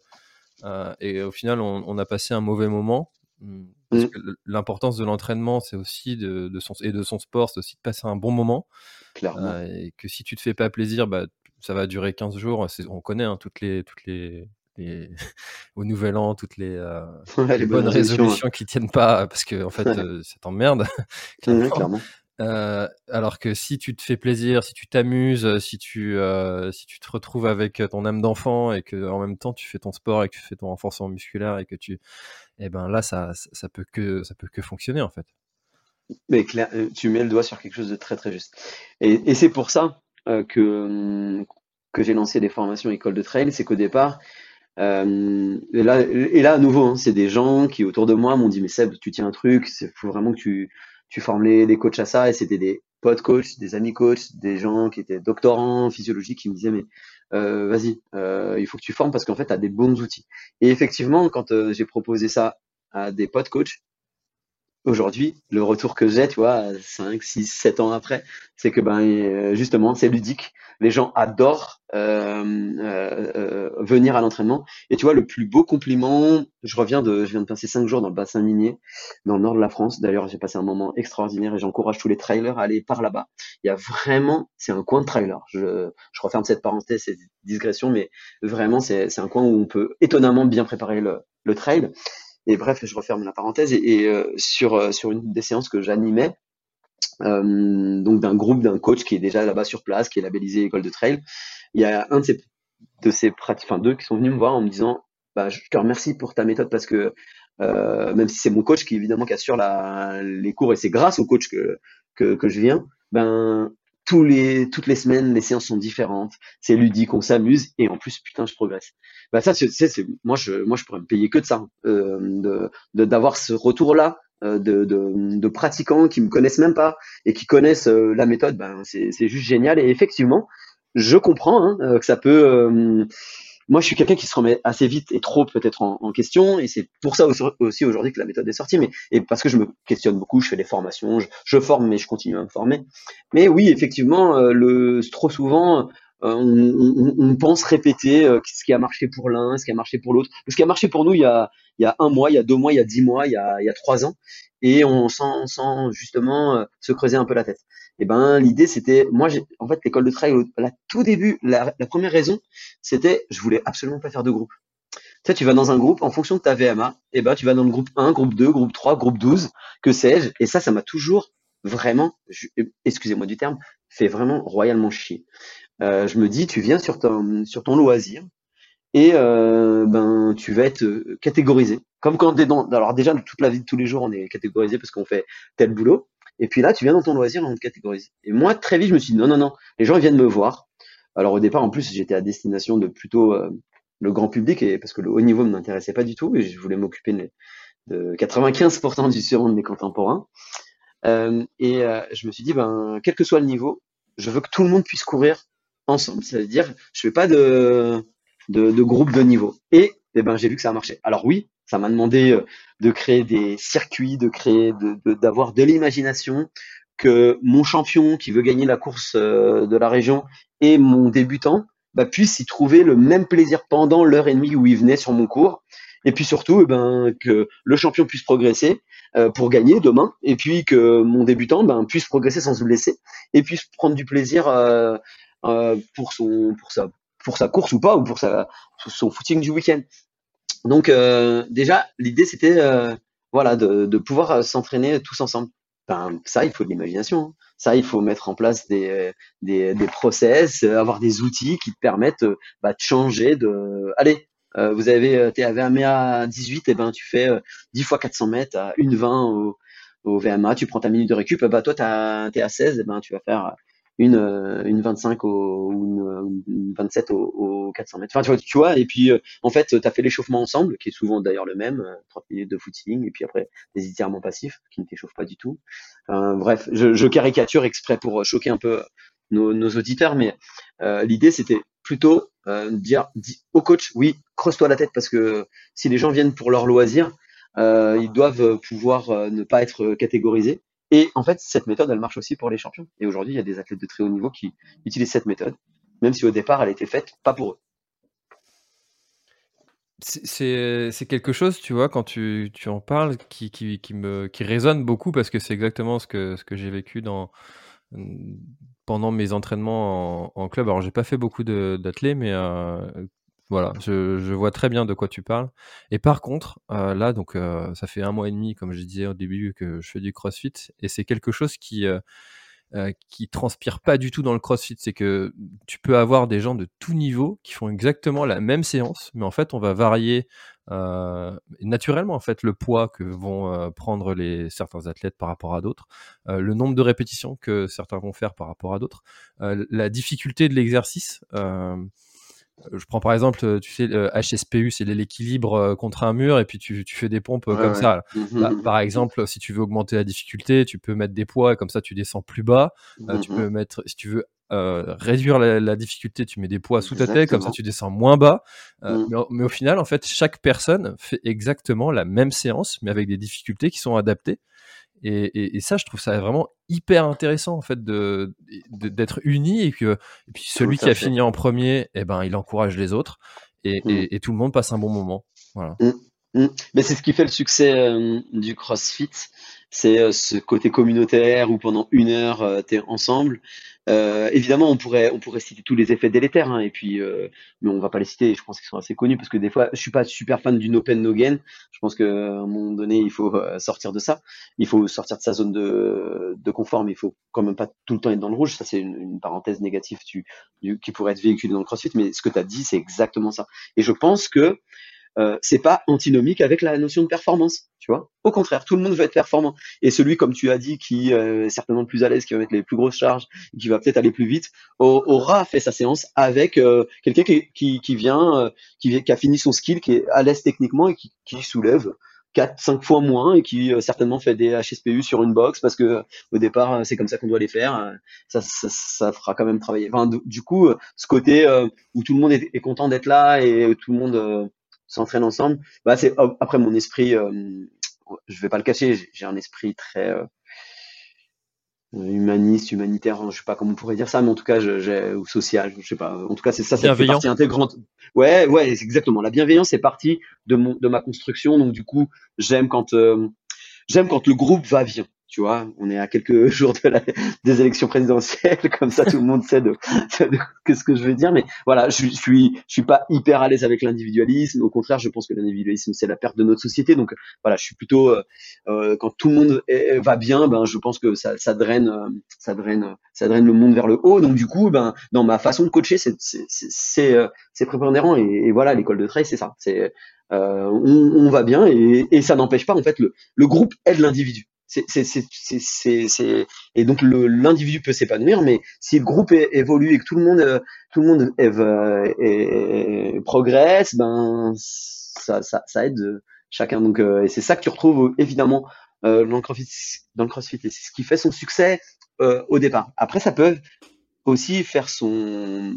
Et au final, on, a passé un mauvais moment. Mmh, mmh. L'importance de l'entraînement, c'est aussi de, son, et de son sport, c'est aussi de passer un bon moment. Clairement. et que si tu te fais pas plaisir, bah, ça va durer 15 jours. On connaît hein, toutes les, toutes les, au nouvel an toutes les, euh, bonnes résolutions qui tiennent pas parce que en fait euh, ça t'emmerde clairement. Euh, alors que si tu te fais plaisir, si tu t'amuses, si tu si tu te retrouves avec ton âme d'enfant et que en même temps tu fais ton sport et que tu fais ton renforcement musculaire et que tu eh ben là ça ça peut que ça peut que fonctionner en fait. Mais clair, tu mets le doigt sur quelque chose de très très juste. Et, et c'est pour ça que hum, que j'ai lancé des formations école de trail, c'est qu'au départ, euh, et, là, et là, à nouveau, hein, c'est des gens qui autour de moi m'ont dit mais Seb, tu tiens un truc, il faut vraiment que tu, tu formes les, les coachs à ça. Et c'était des potes coachs, des amis coachs, des gens qui étaient doctorants en physiologie qui me disaient mais euh, vas-y, euh, il faut que tu formes parce qu'en fait, tu as des bons outils. Et effectivement, quand euh, j'ai proposé ça à des potes coachs, aujourd'hui, le retour que j'ai, tu vois, 5, 6, 7 ans après, c'est que ben euh, justement, c'est ludique. Les gens adorent euh, euh, euh, venir à l'entraînement. Et tu vois, le plus beau compliment, je reviens de, je viens de passer 5 jours dans le bassin minier, dans le nord de la France. D'ailleurs, j'ai passé un moment extraordinaire et j'encourage tous les trailers à aller par là-bas. Il y a vraiment, c'est un coin de trailer. Je, je referme cette parenthèse, cette digression, mais vraiment, c'est un coin où on peut étonnamment bien préparer le, le trail. Et bref, je referme la parenthèse. Et, euh, sur, euh, sur une des séances que j'animais, euh, donc d'un groupe d'un coach qui est déjà là-bas sur place, qui est labellisé école de trail, il y a un de ces, de ces pratiques, enfin deux qui sont venus me voir en me disant, bah, je te remercie pour ta méthode parce que euh, même si c'est mon coach qui évidemment qui assure la, les cours et c'est grâce au coach que, que, que je viens, ben tous les, toutes les semaines, les séances sont différentes, c'est ludique, on s'amuse et en plus, putain, je progresse. Bah ça, c'est, c'est, moi, je, moi, je pourrais me payer que de ça, euh, de, d'avoir ce retour-là euh, de, de, de, pratiquants qui me connaissent même pas et qui connaissent euh, la méthode. Ben, c'est, c'est juste génial et effectivement, je comprends hein, que ça peut euh, moi, je suis quelqu'un qui se remet assez vite et trop peut-être en, question, et c'est pour ça aussi aujourd'hui que la méthode est sortie, mais et parce que je me questionne beaucoup, je fais des formations, je, forme, mais je continue à me former. Mais oui, effectivement, euh, le trop souvent, euh, on, on, pense répéter euh, ce qui a marché pour l'un, ce qui a marché pour l'autre. Ce qui a marché pour nous il y a, il y a un mois, il y a deux mois, il y a dix mois, il y a, il y a trois ans, et on sent, sent justement se creuser un peu la tête. Et eh ben l'idée c'était, moi j'ai, en fait l'école de trail, là tout début, la, la première raison, c'était je voulais absolument pas faire de groupe. Tu sais, tu vas dans un groupe en fonction de ta VMA, et eh ben tu vas dans le groupe 1, groupe 2, groupe 3, groupe 12, que sais-je, et ça, ça m'a toujours vraiment, excusez-moi du terme, fait vraiment royalement chier. Euh, je me dis, tu viens sur ton, sur ton loisir, et euh, ben tu vas être catégorisé. Comme quand t'es dans, alors déjà toute la vie de tous les jours, on est catégorisé parce qu'on fait tel boulot. Et puis là, tu viens dans ton loisir, on te catégorise. Et moi, très vite, je me suis dit, non, non, non, les gens viennent me voir. Alors au départ, en plus, j'étais à destination de plutôt euh, le grand public, et parce que le haut niveau ne m'intéressait pas du tout, et je voulais m'occuper de, de 95% du surnom de mes contemporains. Euh, et euh, je me suis dit, ben, quel que soit le niveau, je veux que tout le monde puisse courir ensemble. C'est-à-dire, je fais pas de, de, de groupe de niveau. Eh ben, j'ai vu que ça a marché. Alors oui, ça m'a demandé euh, de créer des circuits, de créer, d'avoir de, de, l'imagination, que mon champion qui veut gagner la course euh, de la région et mon débutant bah, puissent y trouver le même plaisir pendant l'heure et demie où il venait sur mon cours. Et puis surtout, eh ben, que le champion puisse progresser euh, pour gagner demain, et puis que mon débutant ben, puisse progresser sans se blesser, et puisse prendre du plaisir pour, son, pour, sa, pour sa course ou pas, ou pour sa, son footing du week-end. Donc euh, déjà, l'idée c'était euh, voilà de, de pouvoir euh, s'entraîner tous ensemble. Ben, ça, il faut de l'imagination. Hein. Ça, il faut mettre en place des, des, des process, avoir des outils qui te permettent bah, de changer. De, allez, vous avez, t'es à VMA 18, et ben tu fais 10 fois 400 mètres à 1,20 au, au VMA, tu prends ta minute de récup, bah toi t'es à 16, et ben tu vas faire une, euh, une 25 au, ou une, 27 au, au, 400 mètres. Enfin, tu vois, tu vois et puis euh, en fait, tu as fait l'échauffement ensemble, qui est souvent d'ailleurs le même, 30 euh, minutes de footing, et puis après des étirements passifs qui ne t'échauffent pas du tout. bref, je, caricature exprès pour choquer un peu nos, nos auditeurs, mais l'idée c'était plutôt dire au coach, oui, creuse-toi la tête parce que si les gens viennent pour leur loisir, ils doivent pouvoir ne pas être catégorisés. Et en fait, cette méthode, elle marche aussi pour les champions. Et aujourd'hui, il y a des athlètes de très haut niveau qui utilisent cette méthode, même si au départ, elle était faite pas pour eux. C'est quelque chose, tu vois, quand tu, tu en parles, qui, qui, qui, me, qui résonne beaucoup parce que c'est exactement ce que, ce que j'ai vécu pendant mes entraînements en, club. Alors, j'ai pas fait beaucoup d'athlètes, mais euh, voilà, je, je, vois très bien de quoi tu parles. Et par contre, euh, là, donc, euh, ça fait un mois et demi, comme je disais au début, que je fais du CrossFit, et c'est quelque chose qui euh, qui transpire pas du tout dans le CrossFit. C'est que tu peux avoir des gens de tout niveau qui font exactement la même séance, mais en fait, on va varier euh, naturellement en fait le poids que vont euh, prendre les certains athlètes par rapport à d'autres, le nombre de répétitions que certains vont faire par rapport à d'autres, la difficulté de l'exercice. Euh, je prends par exemple, euh, tu sais, le HSPU, c'est l'équilibre euh, contre un mur, et puis tu, tu fais des pompes comme ça. Mmh, bah, mmh, mmh. par exemple, si tu veux augmenter la difficulté, tu peux mettre des poids, et comme ça tu descends plus bas. tu peux mettre, si tu veux euh, réduire la, difficulté, tu mets des poids sous ta tête, comme ça tu descends moins bas. Euh, mais, mais, au final, en fait, chaque personne fait exactement la même séance, mais avec des difficultés qui sont adaptées. Et, ça, je trouve ça vraiment hyper intéressant en fait de d'être unis et que et puis celui qui a fini en premier, eh ben il encourage les autres et, mmh. tout le monde passe un bon moment. Voilà. Mmh. Mmh. Mais c'est ce qui fait le succès euh, du CrossFit, c'est euh, ce côté communautaire où pendant une heure euh, tu es ensemble. Euh, évidemment, on pourrait, on pourrait citer tous les effets délétères, hein, et puis, euh, mais on va pas les citer. Je pense qu'ils sont assez connus parce que des fois, je suis pas super fan du no pain no gain. Je pense qu'à un moment donné, il faut euh, sortir de ça. Il faut sortir de sa zone de, de confort, mais il faut quand même pas tout le temps être dans le rouge. Ça, c'est une, parenthèse négative qui pourrait être véhiculée dans le CrossFit, mais ce que tu as dit, c'est exactement ça. Et je pense que euh, c'est pas antinomique avec la notion de performance, tu vois. Au contraire, tout le monde veut être performant. Et celui, comme tu as dit, qui euh, est certainement plus à l'aise, qui va mettre les plus grosses charges, qui va peut-être aller plus vite, aura fait sa séance avec euh, quelqu'un qui, qui, qui, vient, qui, qui, a fini son skill, qui est à l'aise techniquement et qui, qui soulève 4, 5 fois moins et qui certainement fait des HSPU sur une box parce que au départ c'est comme ça qu'on doit les faire. Ça, ça, ça, fera quand même travailler. Enfin, du coup, ce côté où tout le monde est, est content d'être là et tout le monde s'entraînent ensemble. Bah, c'est après mon esprit, euh, je vais pas le cacher, j'ai un esprit très euh, humaniste, humanitaire, je sais pas comment on pourrait dire ça, mais en tout cas, j'ai ou social, je sais pas. En tout cas, c'est ça, c'est partie intégrante. Ouais, ouais, exactement. La bienveillance c'est partie de mon de ma construction, donc du coup, j'aime quand euh, j'aime quand le groupe va bien on est à quelques jours des élections présidentielles, comme ça tout le monde sait de, ce que je veux dire. Mais voilà, je, suis, pas hyper à l'aise avec l'individualisme. Au contraire, je pense que l'individualisme c'est la perte de notre société. Donc voilà, je suis plutôt euh, euh quand tout le monde va bien, ben je pense que ça, draine, euh, ça draine, ça draine le monde vers le haut. Donc du coup, ben dans ma façon de coacher, c'est prépondérant. Et, voilà, l'école de trail, c'est ça. On, va bien et, ça n'empêche pas en fait le groupe aide l'individu et donc l'individu peut s'épanouir, mais si le groupe évolue et que tout le monde euh, euh, progresse, ben ça, aide chacun. Donc euh, et c'est ça que tu retrouves évidemment dans le CrossFit, dans le CrossFit et c'est ce qui fait son succès au départ. Après ça peut aussi faire son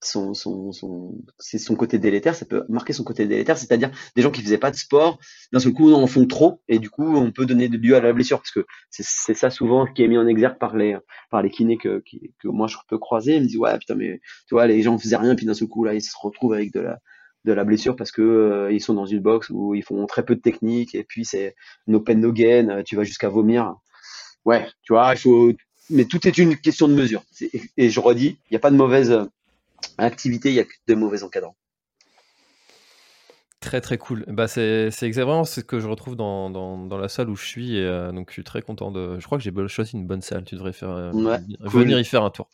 son, son, son, c'est son côté délétère, ça peut marquer son côté délétère, c'est-à-dire des gens qui faisaient pas de sport, d'un seul coup en font trop, et du coup on peut donner lieu à la blessure, parce que c'est ça souvent qui est mis en exergue par les, par les kinés que, que moi je peux croiser, ils me disent ouais putain mais tu vois les gens faisaient rien, puis d'un seul coup là ils se retrouvent avec de la, de la blessure parce que euh, ils sont dans une box où ils font très peu de technique, et puis c'est no pain no gain, tu vas jusqu'à vomir. Ouais, tu vois, il faut, mais tout est une question de mesure. Et je redis, il n'y a pas de mauvaise activité, il n'y a que de mauvais encadrants. Très très cool. Bah c'est exactement ce que je retrouve dans, dans, la salle où je suis et euh, donc je suis très content de. Je crois que j'ai choisi une bonne salle. Tu devrais faire euh, venir y faire un tour.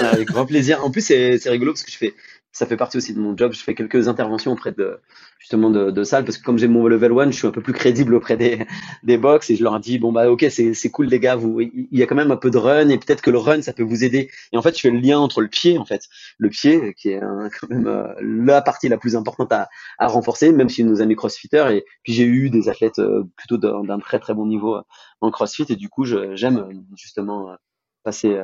Avec grand plaisir. En plus c'est rigolo parce que je fais ça fait partie aussi de mon job. Je fais quelques interventions auprès de justement de, de salles parce que comme j'ai mon level 1, je suis un peu plus crédible auprès des, des box et je leur dis bon bah ok c'est cool les gars, vous il y a quand même un peu de run et peut-être que le run ça peut vous aider. Et en fait je fais le lien entre le pied en fait, le pied qui est quand même euh, la partie la plus importante à, à renforcer même si nos amis crossfitters et puis j'ai eu des athlètes euh, plutôt d'un très très bon niveau en crossfit et du coup j'aime justement passer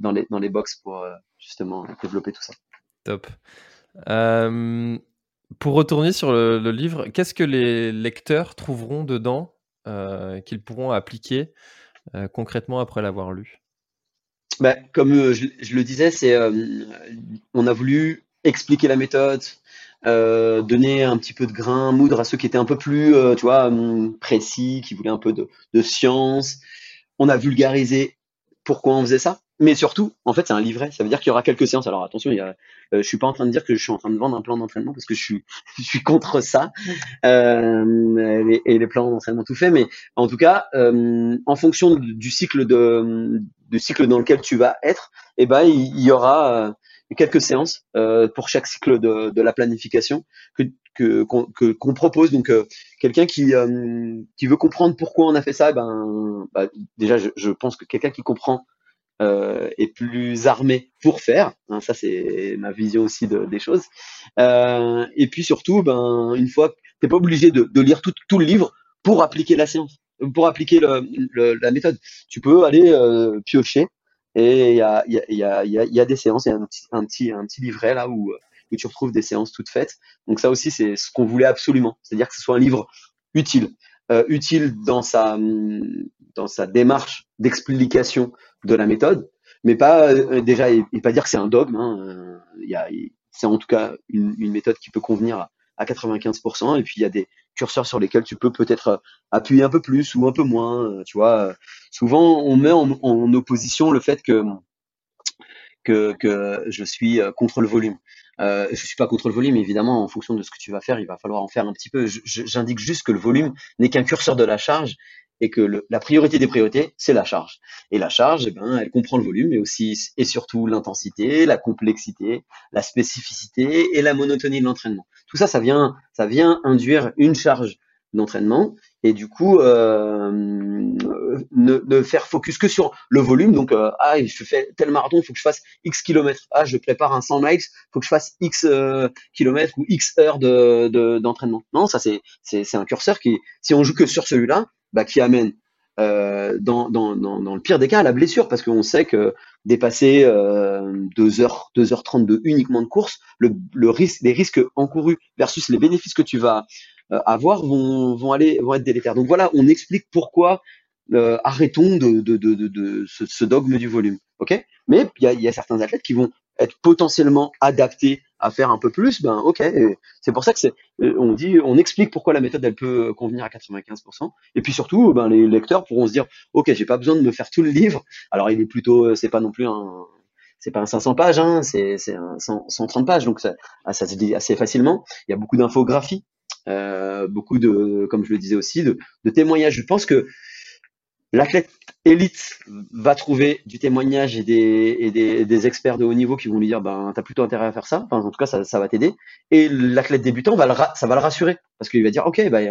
dans les dans les box pour justement développer tout ça. Euh, pour retourner sur le, livre, qu'est-ce que les lecteurs trouveront dedans euh, qu'ils pourront appliquer euh, concrètement après l'avoir lu? Bah, Comme je, le disais, on a voulu expliquer la méthode, donner un petit peu de grain, moudre à ceux qui étaient un peu plus, tu vois, hum, précis, qui voulaient un peu de science. On a vulgarisé pourquoi on faisait ça. Mais surtout, en fait, c'est un livret. Ça veut dire qu'il y aura quelques séances. Alors attention, il y a, euh, je suis pas en train de dire que je suis en train de vendre un plan d'entraînement parce que je suis, je suis contre ça euh, et, les plans d'entraînement tout fait. Mais en tout cas, euh, en fonction du cycle de, du cycle dans lequel tu vas être, eh ben, il, y aura euh, quelques séances euh, pour chaque cycle de, de la planification que que qu'on propose. Donc, euh, quelqu'un qui qui veut comprendre pourquoi on a fait ça, ben, bah, déjà, je, je pense que quelqu'un qui comprend euh, est plus armé pour faire. Hein, ça, c'est ma vision aussi de, des choses. Euh, et puis surtout, ben, une fois, t'es pas obligé de, lire tout, le livre pour appliquer la science, pour appliquer la méthode. Tu peux aller euh, piocher et il y a, des séances. Il y a un petit, livret là où tu retrouves des séances toutes faites. Donc ça aussi, c'est ce qu'on voulait absolument. C'est-à-dire que ce soit un livre utile. Euh, utile dans sa, dans sa démarche d'explication de la méthode, mais pas euh, déjà et, pas dire que c'est un dogme. Hein, euh, c'est en tout cas une, une, méthode qui peut convenir à, à 95%. Et puis il y a des curseurs sur lesquels tu peux peut-être appuyer un peu plus ou un peu moins. Tu vois, souvent on met en, en opposition le fait que que, que je suis contre le volume. Euh, je suis pas contre le volume, évidemment, en fonction de ce que tu vas faire, il va falloir en faire un petit peu. J'indique juste que le volume n'est qu'un curseur de la charge et que la priorité des priorités, c'est la charge. Et la charge, eh ben, elle comprend le volume, mais aussi et surtout l'intensité, la complexité, la spécificité et la monotonie de l'entraînement. Tout ça, ça vient, ça vient induire une charge d'entraînement et du coup euh, ne, faire focus que sur le volume. Donc euh, ah je fais tel marathon il faut que je fasse x kilomètres. Ah je prépare un 100 miles faut que je fasse x euh, kilomètres ou x heures de d'entraînement. Non ça c'est un curseur qui si on joue que sur celui-là bah qui amène euh, dans, dans, dans, le pire des cas, à la blessure, parce qu'on sait que dépasser euh, 2 heures, 2 heures 32 uniquement de course, le, le risque, les risques encourus versus les bénéfices que tu vas euh, avoir vont, vont, aller, vont être délétères. Donc voilà, on explique pourquoi euh, arrêtons de, ce, dogme du volume. ok? Mais il y a, certains athlètes qui vont être potentiellement adaptés à faire un peu plus. Ben ok, c'est pour ça que euh, on explique pourquoi la méthode elle peut convenir à 95%. Et puis surtout, ben les lecteurs pourront se dire, ok, j'ai pas besoin de me faire tout le livre. Alors il est plutôt, c'est pas non plus un c'est pas un 500 pages, hein, c'est un 130 pages, donc ça, ah, ça se dit assez facilement. Il y a beaucoup d'infographies euh, beaucoup de, comme je le disais aussi, de témoignages. Je pense que l'athlète élite va trouver du témoignage et des, et des, experts de haut niveau qui vont lui dire ben t'as plutôt intérêt à faire ça. Enfin, en tout cas ça, va t'aider. Et l'athlète débutant va le ça va le rassurer. Parce qu'il va dire ok ben il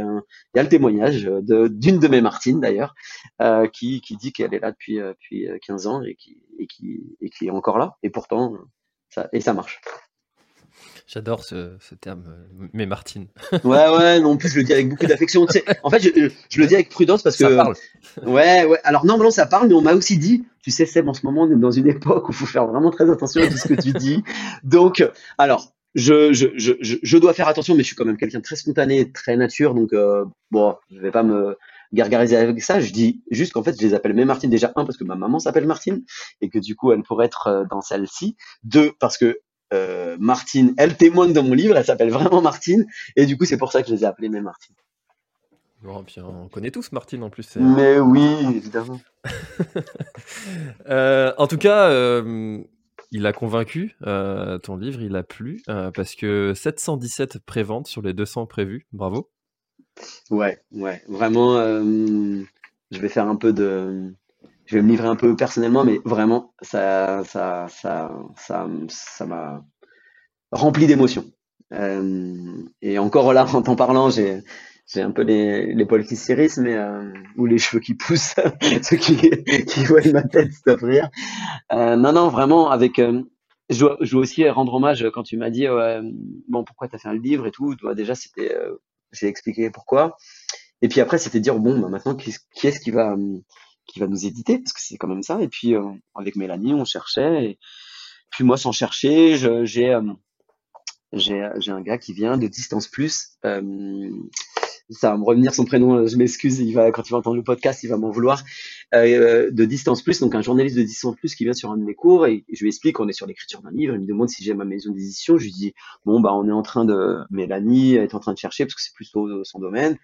y, a le témoignage d'une de mes Martines d'ailleurs euh, qui, qui dit qu'elle est là depuis euh, depuis 15 ans et qui et qui et qui est encore là. Et pourtant et ça marche J'adore ce, ce, terme, mais Martine. ouais, ouais, non, plus je le dis avec beaucoup d'affection. en fait, je, je, le dis avec prudence parce que. Ça parle. Ouais, ouais. Alors normalement ça parle, mais on m'a aussi dit, tu sais, Seb, en ce moment on est dans une époque où il faut faire vraiment très attention à tout ce que tu dis. Donc, alors, je, je, je, je, dois faire attention, mais je suis quand même quelqu'un de très spontané, très nature, donc euh, bon, je vais pas me gargariser avec ça. Je dis juste qu'en fait, je les appelle mes Martine déjà un parce que ma maman s'appelle Martine et que du coup elle pourrait être euh, dans celle-ci. Deux parce que euh, Martine, elle témoigne dans mon livre, elle s'appelle vraiment Martine, et du coup c'est pour ça que je les ai appelées mes Martine. Bon, puis on connaît tous Martine en plus. Mais oui, évidemment. euh, en tout cas, euh, il a convaincu, euh, ton livre, il a plu, parce que 717 préventes sur les 200 prévus, bravo. Ouais, ouais, vraiment, je vais faire un peu de je vais me livrer un peu personnellement, mais vraiment, ça, ça, ça, ça, ça m'a rempli d'émotions. Euh, et encore là, en t'en parlant, j'ai, j'ai un peu les, les poils qui s'irissent, mais euh, ou les cheveux qui poussent, ceux qui, qui voient ma tête s'ouvrir. Euh, non, non, vraiment, avec, euh, je dois, je dois aussi rendre hommage quand tu m'as dit, bon, pourquoi t'as fait un livre et tout. Toi, déjà, c'était, j'ai expliqué pourquoi. Et puis après, c'était dire, bon, bah, maintenant, qui, qui est-ce qui va qui va nous éditer, parce que c'est quand même ça. Et puis, euh, avec Mélanie, on cherchait. Et puis moi, sans chercher, j'ai euh, un gars qui vient de Distance Plus. Euh, ça va me revenir son prénom, je m'excuse, quand il va entendre le podcast, il va m'en vouloir, euh, de Distance Plus, donc un journaliste de Distance Plus qui vient sur un de mes cours et je lui explique qu'on est sur l'écriture d'un livre, il me demande si j'ai ma maison d'édition, je lui dis, bon, bah, on est en train de, Mélanie est en train de chercher parce que c'est plutôt son domaine,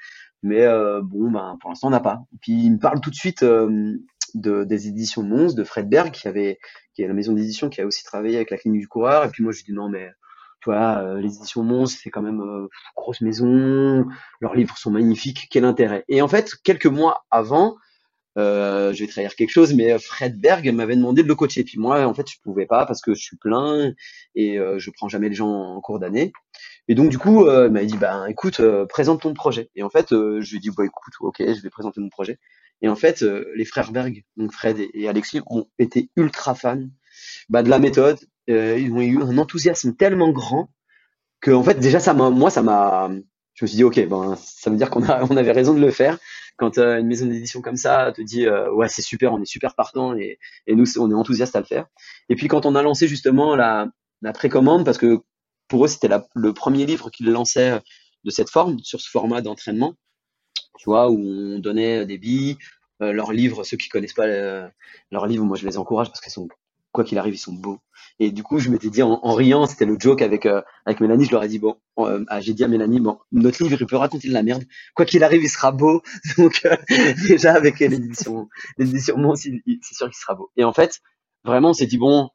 mais euh, bon, bah, pour l'instant, on n'a pas. Puis, il me parle tout de suite euh, de, des éditions Mons, de Fred Berg, qui avait, qui est la maison d'édition qui a aussi travaillé avec la clinique du coureur, et puis moi, je lui dis, non, mais, vois, euh, les éditions Mons, c'est quand même euh, grosse maison, leurs livres sont magnifiques, quel intérêt? Et en fait, quelques mois avant, euh, je vais trahir quelque chose, mais Fred Berg m'avait demandé de le coacher. Puis moi, en fait, je pouvais pas parce que je suis plein et euh, je prends jamais les gens en cours d'année. Et donc du coup, il m'a dit, bah écoute, présente ton projet. Et en fait, je lui ai dit, bah écoute, ok, je vais présenter mon projet. Et en fait, les frères Berg, donc Fred et, Alexis, ont été ultra fans bah, de la méthode, euh, ils ont eu un enthousiasme tellement grand que en fait déjà ça moi ça m'a je me suis dit ok ben ça veut dire qu'on a on avait raison de le faire. Quand euh, une maison d'édition comme ça te dit euh, ouais c'est super on est super partant et, et nous on est enthousiaste à le faire. Et puis quand on a lancé justement la, la précommande parce que pour eux c'était le premier livre qu'ils lançaient de cette forme sur ce format d'entraînement tu vois où on donnait des billes leurs livres ceux qui connaissent pas leurs livres moi je les encourage parce qu'ils sont quoi qu'il arrive, ils sont beaux. Et du coup, je m'étais dit en, riant, c'était le joke avec euh, avec Mélanie, je leur ai dit bon, euh, j'ai dit à Mélanie bon, notre livre il peut raconter de la merde, quoi qu'il arrive, il sera beau. Donc euh, déjà avec l'édition l'édition Mons, c'est sûr qu'il sera beau. Et en fait, vraiment, on s'est dit bon,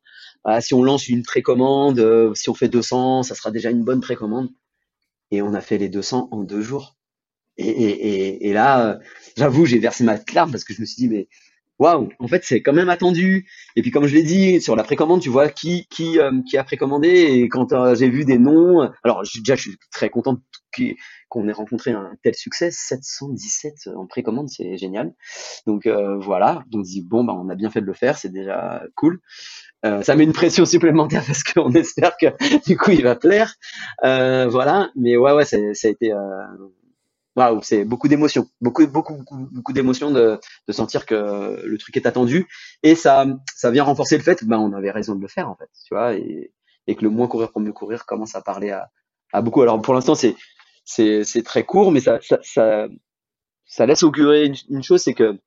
si on lance une précommande, si on fait 200, ça sera déjà une bonne précommande. Et on a fait les 200 en deux jours. Et, et, et, et là, j'avoue, j'ai versé ma larme parce que je me suis dit mais waouh, en fait, c'est quand même attendu. Et puis, comme je l'ai dit, sur la précommande, tu vois qui qui euh, qui a précommandé? Et quand euh, j'ai vu des noms, alors déjà, je suis très content qu'on ait rencontré un tel succès, 717 en précommande, c'est génial. Donc euh, voilà, on se dit bon, bah, on a bien fait de le faire, c'est déjà cool. ça met une pression supplémentaire parce qu'on espère que du coup il va plaire. voilà, mais ouais, ouais, ça a été c'est beaucoup d'émotions, beaucoup, beaucoup, beaucoup, beaucoup d'émotions de, sentir que le truc est attendu. Et ça, ça vient renforcer le fait, ben on avait raison de le faire en fait, tu vois, et, que le moins courir pour mieux courir commence à parler à, beaucoup. Alors pour l'instant c'est c'est très court, mais ça ça laisse augurer une, chose, c'est que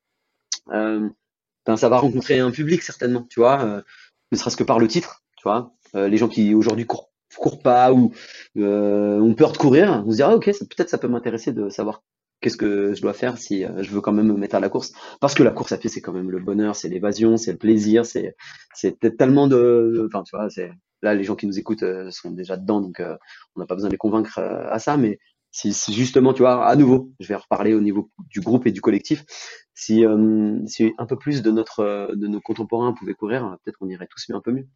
euh, ben ça va rencontrer un public certainement, tu vois, euh, ne serait-ce que par le titre, tu vois, euh, les gens qui aujourd'hui courent cours pas ou euh, ont peur de courir, on se dira ok, peut-être ça peut m'intéresser de savoir qu'est-ce que je dois faire si euh, je veux quand même me mettre à la course. Parce que la course à pied, c'est quand même le bonheur, c'est l'évasion, c'est le plaisir, c'est c'est tellement de, enfin tu vois, là les gens qui nous écoutent euh, sont déjà dedans, donc euh, on n'a pas besoin de les convaincre à ça, mais si, justement, tu vois, à nouveau, je vais reparler au niveau du groupe et du collectif. Si, un peu plus de nos contemporains pouvaient courir, peut-être qu'on irait tous un peu mieux.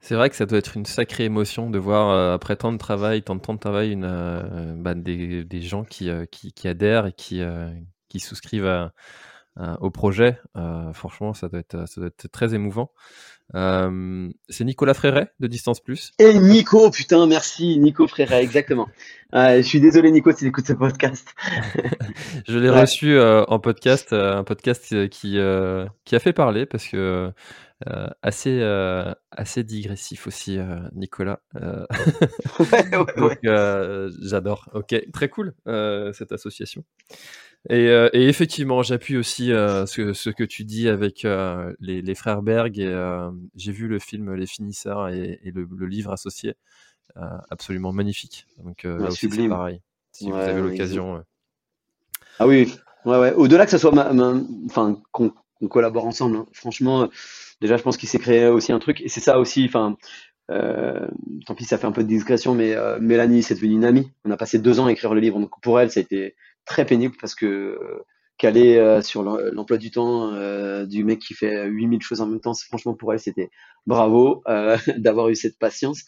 C'est vrai que ça doit être une sacrée émotion de voir, euh, après tant de travail, tant de temps de travail, une, euh, bah, des, des, gens qui, euh, qui, qui, adhèrent et qui, qui souscrivent au projet. franchement, ça doit, être, ça doit être très émouvant. C'est Nicolas Fréret de Distance Plus. Et Nico, putain, merci, Nico Fréret, exactement. je suis désolé, Nico, si tu écoutes ce podcast. je l'ai reçu en podcast, un podcast qui, qui a fait parler parce que euh, assez, euh, assez digressif aussi, euh, Nicolas. j'adore. Ok, très cool cette association. Et, et effectivement, j'appuie aussi ce, ce, que tu dis avec les, les, frères Berg. Et j'ai vu le film Les Finisseurs et, et le, le, livre associé, absolument magnifique. Donc là aussi, c'est pareil. Si vous avez l'occasion. Ah oui, ouais, ouais. Au-delà que ça soit, enfin, qu'on collabore ensemble. Hein. Franchement, déjà, je pense qu'il s'est créé aussi un truc. Et c'est ça aussi, enfin, euh, tant pis, ça fait un peu de discrétion, mais euh, Mélanie, c'est devenu une amie. On a passé deux ans à écrire le livre. Donc pour elle, ça a été très pénible parce que euh, caler euh, sur l'emploi du temps du mec qui fait 8000 choses en même temps, franchement pour elle, c'était bravo d'avoir eu cette patience.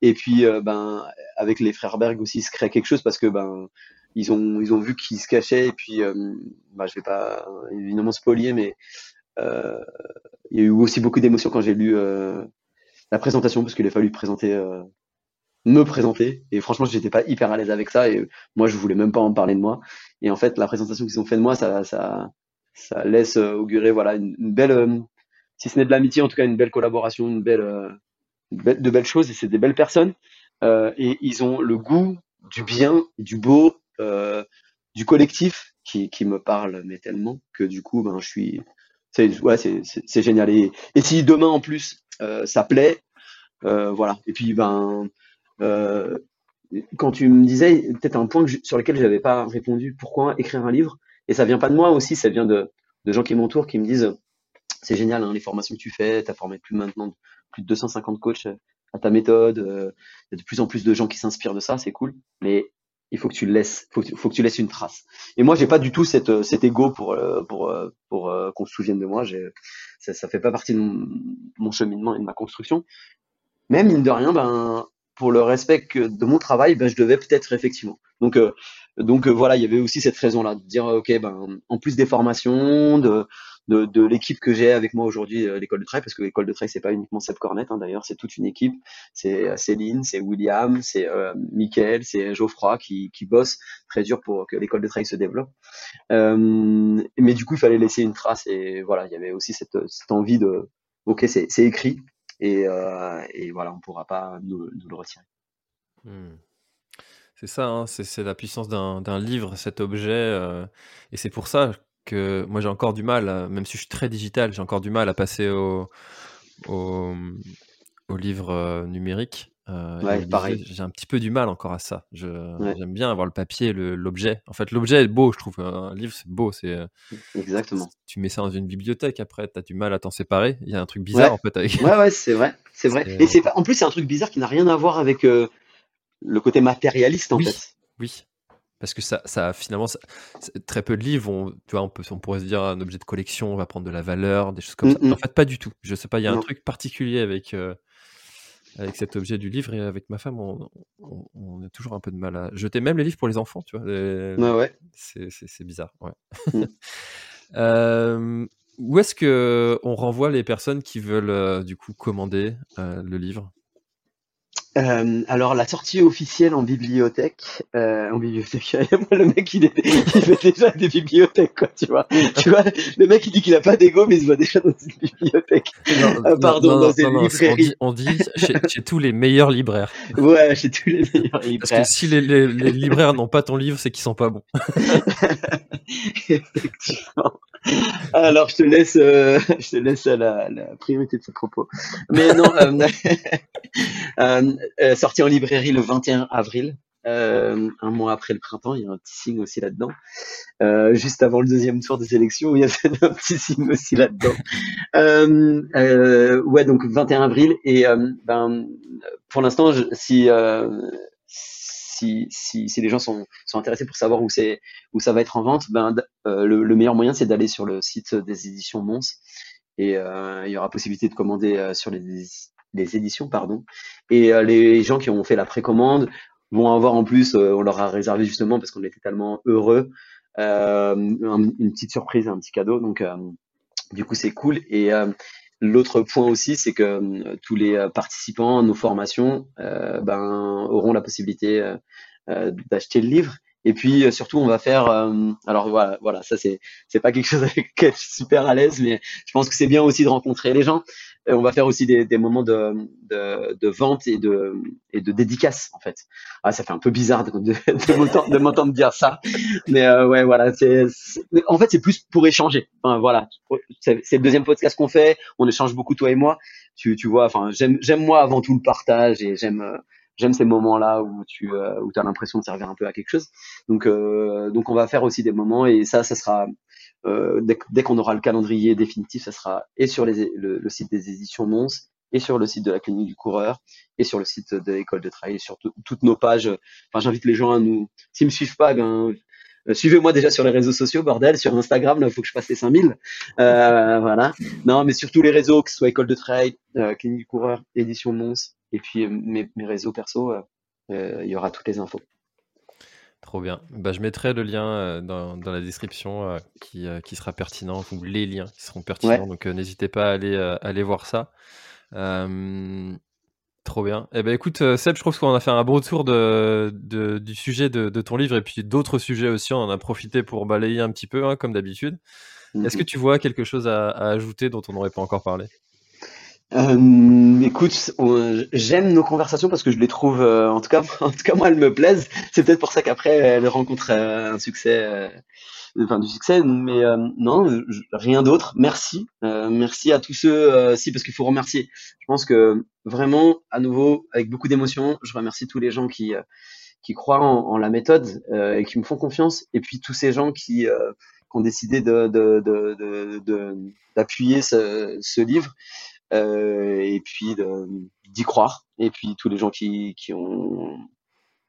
Et puis, ben, avec les frères Berg aussi, se crée quelque chose parce que ben, ils ont, ils ont vu qu'ils se cachaient. Et puis, ben, je vais pas évidemment spolier, mais euh, il y a eu aussi beaucoup d'émotions quand j'ai lu euh, la présentation parce qu'il a fallu présenter euh, me présenter. Et franchement j'étais pas hyper à l'aise avec ça. Et moi je voulais même pas en parler de moi. Et en fait la présentation qu'ils ont fait de moi ça ça ça laisse augurer voilà une, belle si ce n'est de l'amitié en tout cas une belle collaboration une belle, de belles choses. Et c'est des belles personnes. Et ils ont le goût du bien, du beau, du collectif qui, qui me parle mais tellement que du coup ben je suis c'est ouais, c'est génial. Et, et si demain en plus ça plaît voilà. Et puis ben quand tu me disais peut-être un point sur lequel je n'avais pas répondu pourquoi écrire un livre? Et ça vient pas de moi aussi ça vient de, de gens qui m'entourent qui me disent c'est génial hein, les formations que tu fais tu as formé plus maintenant plus de 250 coachs à ta méthode il y a de plus en plus de gens qui s'inspirent de ça c'est cool mais il faut que tu le laisses, faut que, faut que tu laisses une trace. Et moi, j'ai pas du tout euh, cet ego pour, euh, pour, euh, pour, qu'on se souvienne de moi. Ça, ça fait pas partie de mon, cheminement et de ma construction. Même mine de rien, ben, pour le respect de mon travail, ben, je devais peut-être effectivement. Donc, donc voilà, il y avait aussi cette raison-là de dire, ok, ben, en plus des formations, de, de, de l'équipe que j'ai avec moi aujourd'hui, euh, l'école de trail, parce que l'école de trail, c'est pas uniquement Seb Cornet, hein, d'ailleurs, c'est toute une équipe. C'est euh, Céline, c'est William, c'est euh, Mickaël, c'est Geoffroy qui, qui bosse très dur pour que l'école de trail se développe. Euh, mais du coup, il fallait laisser une trace et voilà, il y avait aussi cette, cette envie de, ok, c'est écrit et, euh, et voilà, on pourra pas nous, le retirer. Hmm. C'est ça, hein, c'est la puissance d'un livre, cet objet. Euh, et c'est pour ça moi j'ai encore du mal, même si je suis très digital, j'ai encore du mal à passer au, au, livre euh, numérique. Euh, ouais, pareil. J'ai un petit peu du mal encore à ça. J'aime bien avoir le papier, l'objet. En fait, l'objet est beau, je trouve. Un livre, c'est beau. C'est euh, exactement. Tu mets ça dans une bibliothèque après, tu as du mal à t'en séparer. Il y a un truc bizarre en fait avec. Ouais, ouais, c'est vrai, c'est vrai. Et c'est en plus c'est un truc bizarre qui n'a rien à voir avec le côté matérialiste en fait. Oui. Parce que ça, ça finalement, très peu de livres, tu vois, on, peut, on pourrait se dire un objet de collection, on va prendre de la valeur, des choses comme ça. En fait, pas du tout. Je sais pas, il y a un truc particulier avec, euh, avec cet objet du livre et avec ma femme, on, on, a toujours un peu de mal à jeter même les livres pour les enfants, tu vois. ouais. C'est bizarre, ouais. Mmh. Euh, où est-ce que on renvoie les personnes qui veulent euh, du coup commander le livre? Euh, alors la sortie officielle en bibliothèque, euh, en bibliothèque, le mec il, est, il fait déjà des bibliothèques quoi, tu vois. tu vois, le mec il dit qu'il a pas d'ego mais il se voit déjà dans une bibliothèque. Euh, pardon, dans une librairie. On dit, on dit chez, chez, tous les meilleurs libraires. Ouais, chez tous les meilleurs libraires. Parce que si les, les, les libraires n'ont pas ton livre, c'est qu'ils sont pas bons. Effectivement. Alors, je te laisse, euh, je te laisse la, la, priorité de ce propos. Mais non, euh, euh, euh, sorti en librairie le 21 avril, euh, un mois après le printemps. Il y a un petit signe aussi là-dedans. juste avant le deuxième tour des élections, il y a un petit signe aussi là-dedans. ouais, donc 21 avril. Et ben, pour l'instant, si si, si, les gens sont, intéressés pour savoir où, où ça va être en vente, ben, euh, le, meilleur moyen, c'est d'aller sur le site des éditions Mons. Et euh, il y aura possibilité de commander euh, sur les, les éditions. pardon. Et les gens qui ont fait la précommande vont avoir en plus, on leur a réservé justement parce qu'on était tellement heureux, une petite surprise, un petit cadeau. Donc, du coup, c'est cool. Et L'autre point aussi, c'est que euh, tous les euh, participants à nos formations euh, ben, auront la possibilité d'acheter le livre. Et puis surtout, on va faire. alors voilà, voilà, ça c'est c'est pas quelque chose avec lequel je suis super à l'aise, mais je pense que c'est bien aussi de rencontrer les gens on va faire aussi des, des moments de, de, de, vente et de, et de dédicace en fait. Ah, ça fait un peu bizarre de, de, m'entendre dire ça, mais euh, ouais, voilà. C'est, en fait, c'est plus pour échanger. Enfin, voilà, c'est, le deuxième podcast qu'on fait. On échange beaucoup toi et moi. Tu, tu vois, enfin, j'aime, moi avant tout le partage et j'aime. J'aime ces moments-là où tu euh, où as l'impression de servir un peu à quelque chose. Donc euh, donc on va faire aussi des moments et ça ça sera euh, dès, qu'on aura le calendrier définitif, ça sera et sur les, le, site des éditions Mons, et sur le site de la clinique du coureur, et sur le site de l'école de trail, et sur toutes nos pages. Enfin, j'invite les gens à nous. S'ils me suivent pas, ben euh, suivez-moi déjà sur les réseaux sociaux, bordel, sur Instagram, là, il faut que je passe les 5000. Euh, voilà. Non, mais sur tous les réseaux, que ce soit école de trail, euh, clinique du coureur, édition Mons, et puis euh, mes, mes, réseaux perso, il y aura toutes les infos. Trop bien. Bah, je mettrai le lien euh, dans, dans, la description euh, qui, euh, qui, sera pertinent, ou les liens qui seront pertinents. Donc n'hésitez pas à aller, aller voir ça. trop bien. Eh ben écoute, Seb, je trouve qu'on a fait un bon tour de, de du sujet de, de, ton livre et puis d'autres sujets aussi. On en a profité pour balayer un petit peu, hein, comme d'habitude. Est-ce que tu vois quelque chose à, à ajouter dont on n'aurait pas encore parlé? Euh, écoute, j'aime nos conversations parce que je les trouve, euh, en tout cas, en tout cas moi, elles me plaisent. C'est peut-être pour ça qu'après elles rencontrent euh, un succès, euh, enfin du succès. Mais euh, non, rien d'autre. Merci, merci à tous ceux, si parce qu'il faut remercier. Je pense que vraiment, à nouveau, avec beaucoup d'émotion, je remercie tous les gens qui qui croient en, en la méthode et qui me font confiance. Et puis tous ces gens qui qui ont décidé de d'appuyer de, de, ce, ce livre et puis d'y croire. Et puis tous les gens qui, qui ont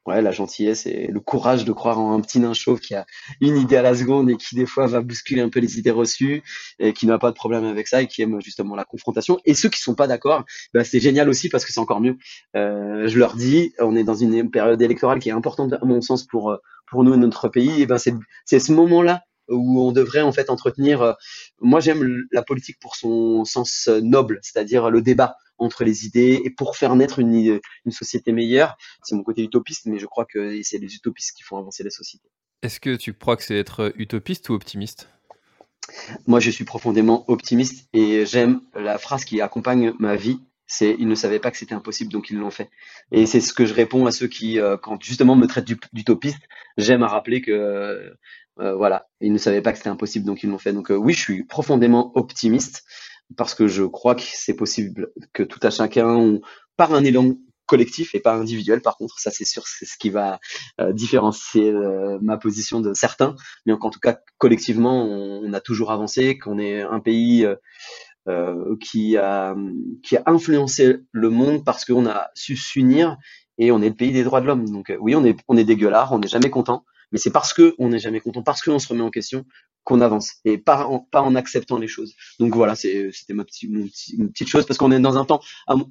ouais, la gentillesse et le courage de croire en un petit nain chauve qui a une idée à la seconde et qui des fois va bousculer un peu les idées reçues et qui n'a pas de problème avec ça et qui aime justement la confrontation. Et ceux qui sont pas d'accord, bah, c'est génial aussi parce que c'est encore mieux. Euh, je leur dis, on est dans une période électorale qui est importante à mon sens pour pour nous et notre pays. Et ben c'est c'est ce moment-là où on devrait en fait entretenir. Euh, moi, j'aime la politique pour son sens euh, noble, c'est-à-dire le débat entre les idées et pour faire naître une, une société meilleure. C'est mon côté utopiste, mais je crois que c'est les utopistes qui font avancer la société. Est-ce que tu crois que c'est être utopiste ou optimiste? Moi, je suis profondément optimiste et j'aime la phrase qui accompagne ma vie. C'est ils ne savaient pas que c'était impossible, donc ils l'ont fait. Et c'est ce que je réponds à ceux qui, euh, quand justement me traitent d'utopiste, j'aime à rappeler que euh, voilà, ils ne savaient pas que c'était impossible, donc ils l'ont fait. Donc euh, oui, je suis profondément optimiste parce que je crois que c'est possible que tout à chacun, par un élan collectif et pas individuel. Par contre, ça c'est sûr, c'est ce qui va euh, différencier ma position de certains. Mais en, tout cas, collectivement, on, a toujours avancé, qu'on est un pays qui a qui a influencé le monde parce qu'on a su s'unir et on est le pays des droits de l'homme. Donc oui, on est on dégueulard, on n'est jamais content, mais c'est parce que on n'est jamais content, parce qu'on se remet en question, qu'on avance, et pas en, acceptant les choses. Donc voilà, c'était ma petite, chose, parce qu'on est dans un temps,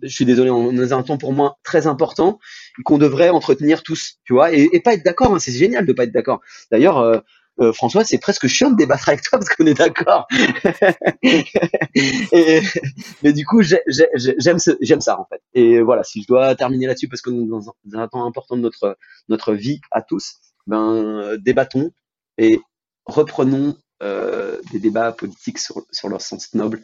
je suis désolé, on est dans un temps pour moi très important, qu'on devrait entretenir tous, tu vois, et, et pas être d'accord, hein, c'est génial de pas être d'accord. D'ailleurs, euh, euh, François, c'est presque chiant de débattre avec toi parce qu'on est d'accord. mais du coup, j'aime ça en fait. Et voilà, si je dois terminer là-dessus parce qu'on est dans un, temps important de notre notre vie à tous, ben, débattons et reprenons euh, des débats politiques sur, sur leur sens noble.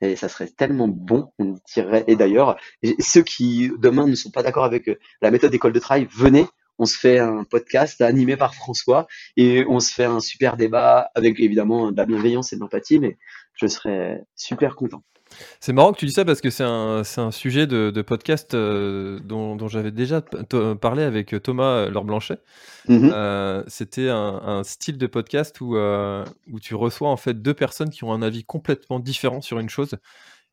Et ça serait tellement bon, on dirait. Et d'ailleurs, ceux qui demain ne sont pas d'accord avec euh, la méthode d'école de travail, venez, on se fait un podcast animé par François et on se fait un super débat avec évidemment de la bienveillance et de l'empathie, mais je serais super content. C'est marrant que tu dis ça parce que c'est un, un, sujet de, de podcast euh, dont, dont j'avais déjà parlé avec Thomas Laure Blanchet. Mm-hmm. euh, C'était un, un, style de podcast où, euh, où tu reçois en fait deux personnes qui ont un avis complètement différent sur une chose.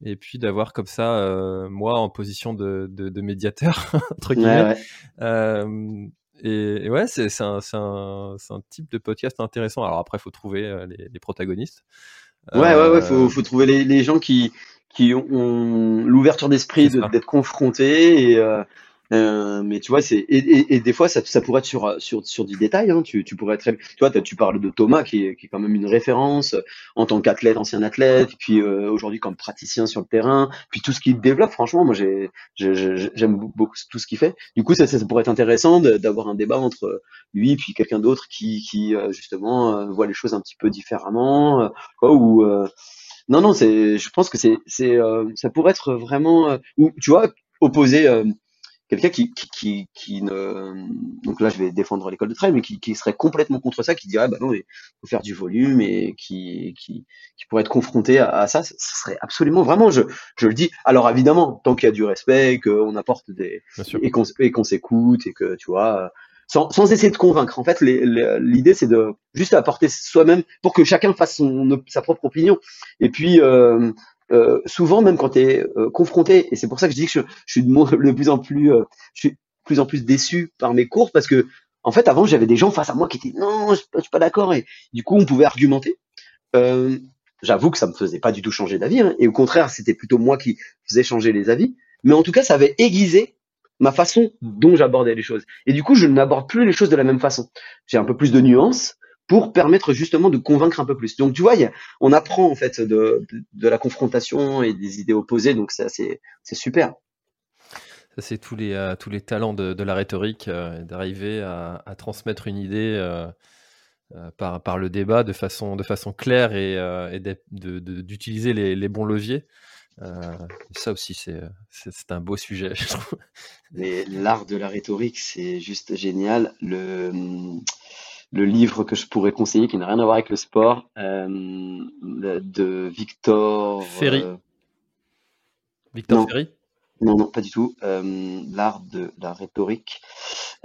Et puis d'avoir comme ça, euh, moi en position de, de, de médiateur, entre guillemets. Ouais, ouais. Euh, et, et, ouais, c'est un, un, un, type de podcast intéressant. Alors après, faut trouver les, les protagonistes. Ouais, ouais, ouais, faut, faut trouver les, les gens qui, qui ont l'ouverture d'esprit d'être confrontés et euh, euh, mais tu vois, c'est et, et, et, des fois ça, ça pourrait être sur sur sur du détail. Hein, tu, tu pourrais être, tu vois, tu parles de Thomas qui est, qui est quand même une référence en tant qu'athlète, ancien athlète, puis euh, aujourd'hui comme praticien sur le terrain, puis tout ce qu'il développe. Franchement, moi j'ai j'aime beaucoup tout ce qu'il fait. Du coup, ça, ça, pourrait être intéressant d'avoir un débat entre lui et puis quelqu'un d'autre qui qui euh, justement euh, voit les choses un petit peu différemment, quoi, ou non, non, c'est, je pense que c'est, c'est, euh, ça pourrait être vraiment, euh, ou tu vois, opposer euh, quelqu'un qui, qui, qui, qui, ne, donc là je vais défendre l'école de trail, mais qui, qui serait complètement contre ça, qui dirait bah non, il faut faire du volume et qui, qui, qui pourrait être confronté à, à ça, ce serait absolument, vraiment, je, je le dis. Alors évidemment, tant qu'il y a du respect, qu'on apporte des, et qu'on, et qu'on s'écoute et que tu vois sans, sans, essayer de convaincre. En fait, l'idée, c'est de juste apporter soi-même pour que chacun fasse son, sa propre opinion. Et puis, euh, euh, souvent, même quand tu es euh, confronté, et c'est pour ça que je dis que je, je suis de, plus en plus, euh, je suis de plus en plus déçu par mes cours parce que, en fait, avant, j'avais des gens face à moi qui étaient non, je, je suis pas d'accord, et du coup, on pouvait argumenter. Euh, J'avoue que ça me faisait pas du tout changer d'avis, hein, et au contraire, c'était plutôt moi qui faisais changer les avis. Mais en tout cas, ça avait aiguisé ma façon dont j'abordais les choses. Et du coup, je n'aborde plus les choses de la même façon. J'ai un peu plus de nuances pour permettre justement de convaincre un peu plus. Donc tu vois, y a, on apprend en fait de, de, de, la confrontation et des idées opposées, donc ça c'est super. Ça c'est tous les euh, tous les talents de, de la rhétorique, euh, d'arriver à, à, transmettre une idée euh, par par le débat de façon de façon claire et, euh, et d'utiliser les, les, bons leviers. ça aussi, c'est un beau sujet, je trouve. L'art de la rhétorique, c'est juste génial. Le, le livre que je pourrais conseiller, qui n'a rien à voir avec le sport, de Victor Ferry. Victor Ferry? Non, non, pas du tout. Euh, l'art de la rhétorique.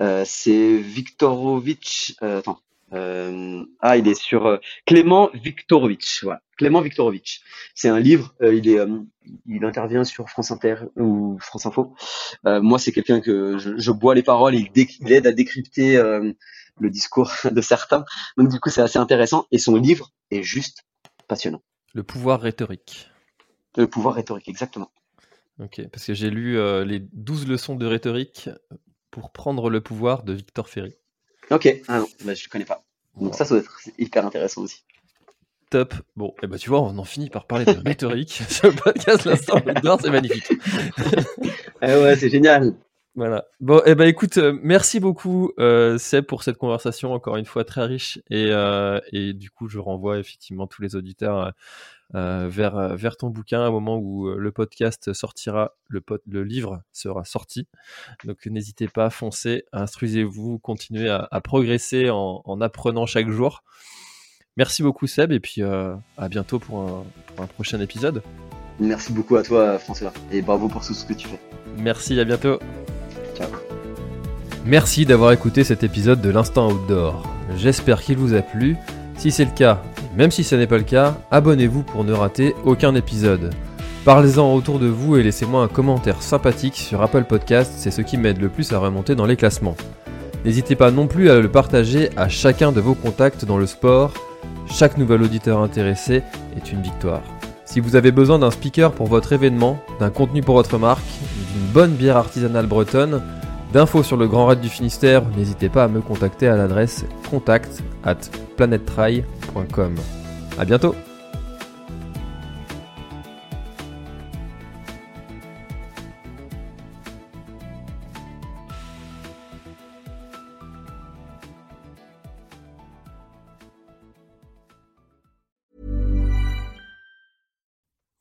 Euh, c'est Viktorovitch. Euh, attends. ah, il est sur Clément Viktorovitch. Voilà. Clément Viktorovitch. C'est un livre. il est, il intervient sur France Inter ou France Info. moi, c'est quelqu'un que je, bois les paroles. Il, il aide à décrypter le discours de certains. Donc, du coup, c'est assez intéressant. Et son livre est juste passionnant. Le pouvoir rhétorique. Le pouvoir rhétorique, exactement. Ok, parce que j'ai lu euh, les 12 leçons de rhétorique pour prendre le pouvoir de Victor Ferry. Ok, ah non, bah, je connais pas. Donc ça, ça doit être hyper intéressant aussi. Top. Bon, et eh ben tu vois, on en finit par parler de rhétorique. Ce podcast, l'instant c'est magnifique. eh ouais, c'est génial. Voilà. Bon, eh ben écoute, euh, merci beaucoup euh, Seb pour cette conversation encore une fois très riche et, euh, et du coup je renvoie effectivement tous les auditeurs euh, vers, vers ton bouquin au moment où le podcast sortira, le, le livre sera sorti. Donc n'hésitez pas, foncez, instruisez-vous, continuez à, progresser en, apprenant chaque jour. Merci beaucoup Seb et puis à bientôt pour un, pour un prochain épisode. Merci beaucoup à toi François et bravo pour tout ce que tu fais. Merci, à bientôt. Merci d'avoir écouté cet épisode de l'Instant Outdoor. J'espère qu'il vous a plu. Si c'est le cas, même si ce n'est pas le cas, abonnez-vous pour ne rater aucun épisode. Parlez-en autour de vous et laissez-moi un commentaire sympathique sur Apple Podcast, c'est ce qui m'aide le plus à remonter dans les classements. N'hésitez pas non plus à le partager à chacun de vos contacts dans le sport. Chaque nouvel auditeur intéressé est une victoire. Si vous avez besoin d'un speaker pour votre événement, d'un contenu pour votre marque, d'une bonne bière artisanale bretonne, D'infos sur le Grand Raid du Finistère, n'hésitez pas à me contacter à l'adresse contact at planettry.com. A bientôt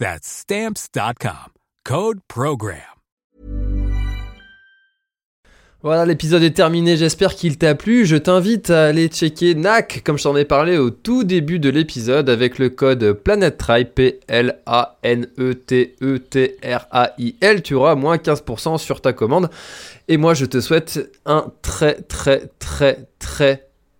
That's Stamps.com. Code PROGRAM. Voilà, l'épisode est terminé, j'espère qu'il t'a plu. Je t'invite à aller checker NAC, comme je t'en ai parlé au tout début de l'épisode, avec le code PlanetTrail, P-L-A-N-E-T-E-T-R-A-I-L. Tu auras moins 15% sur ta commande. Et moi, je te souhaite un très, très, très, très,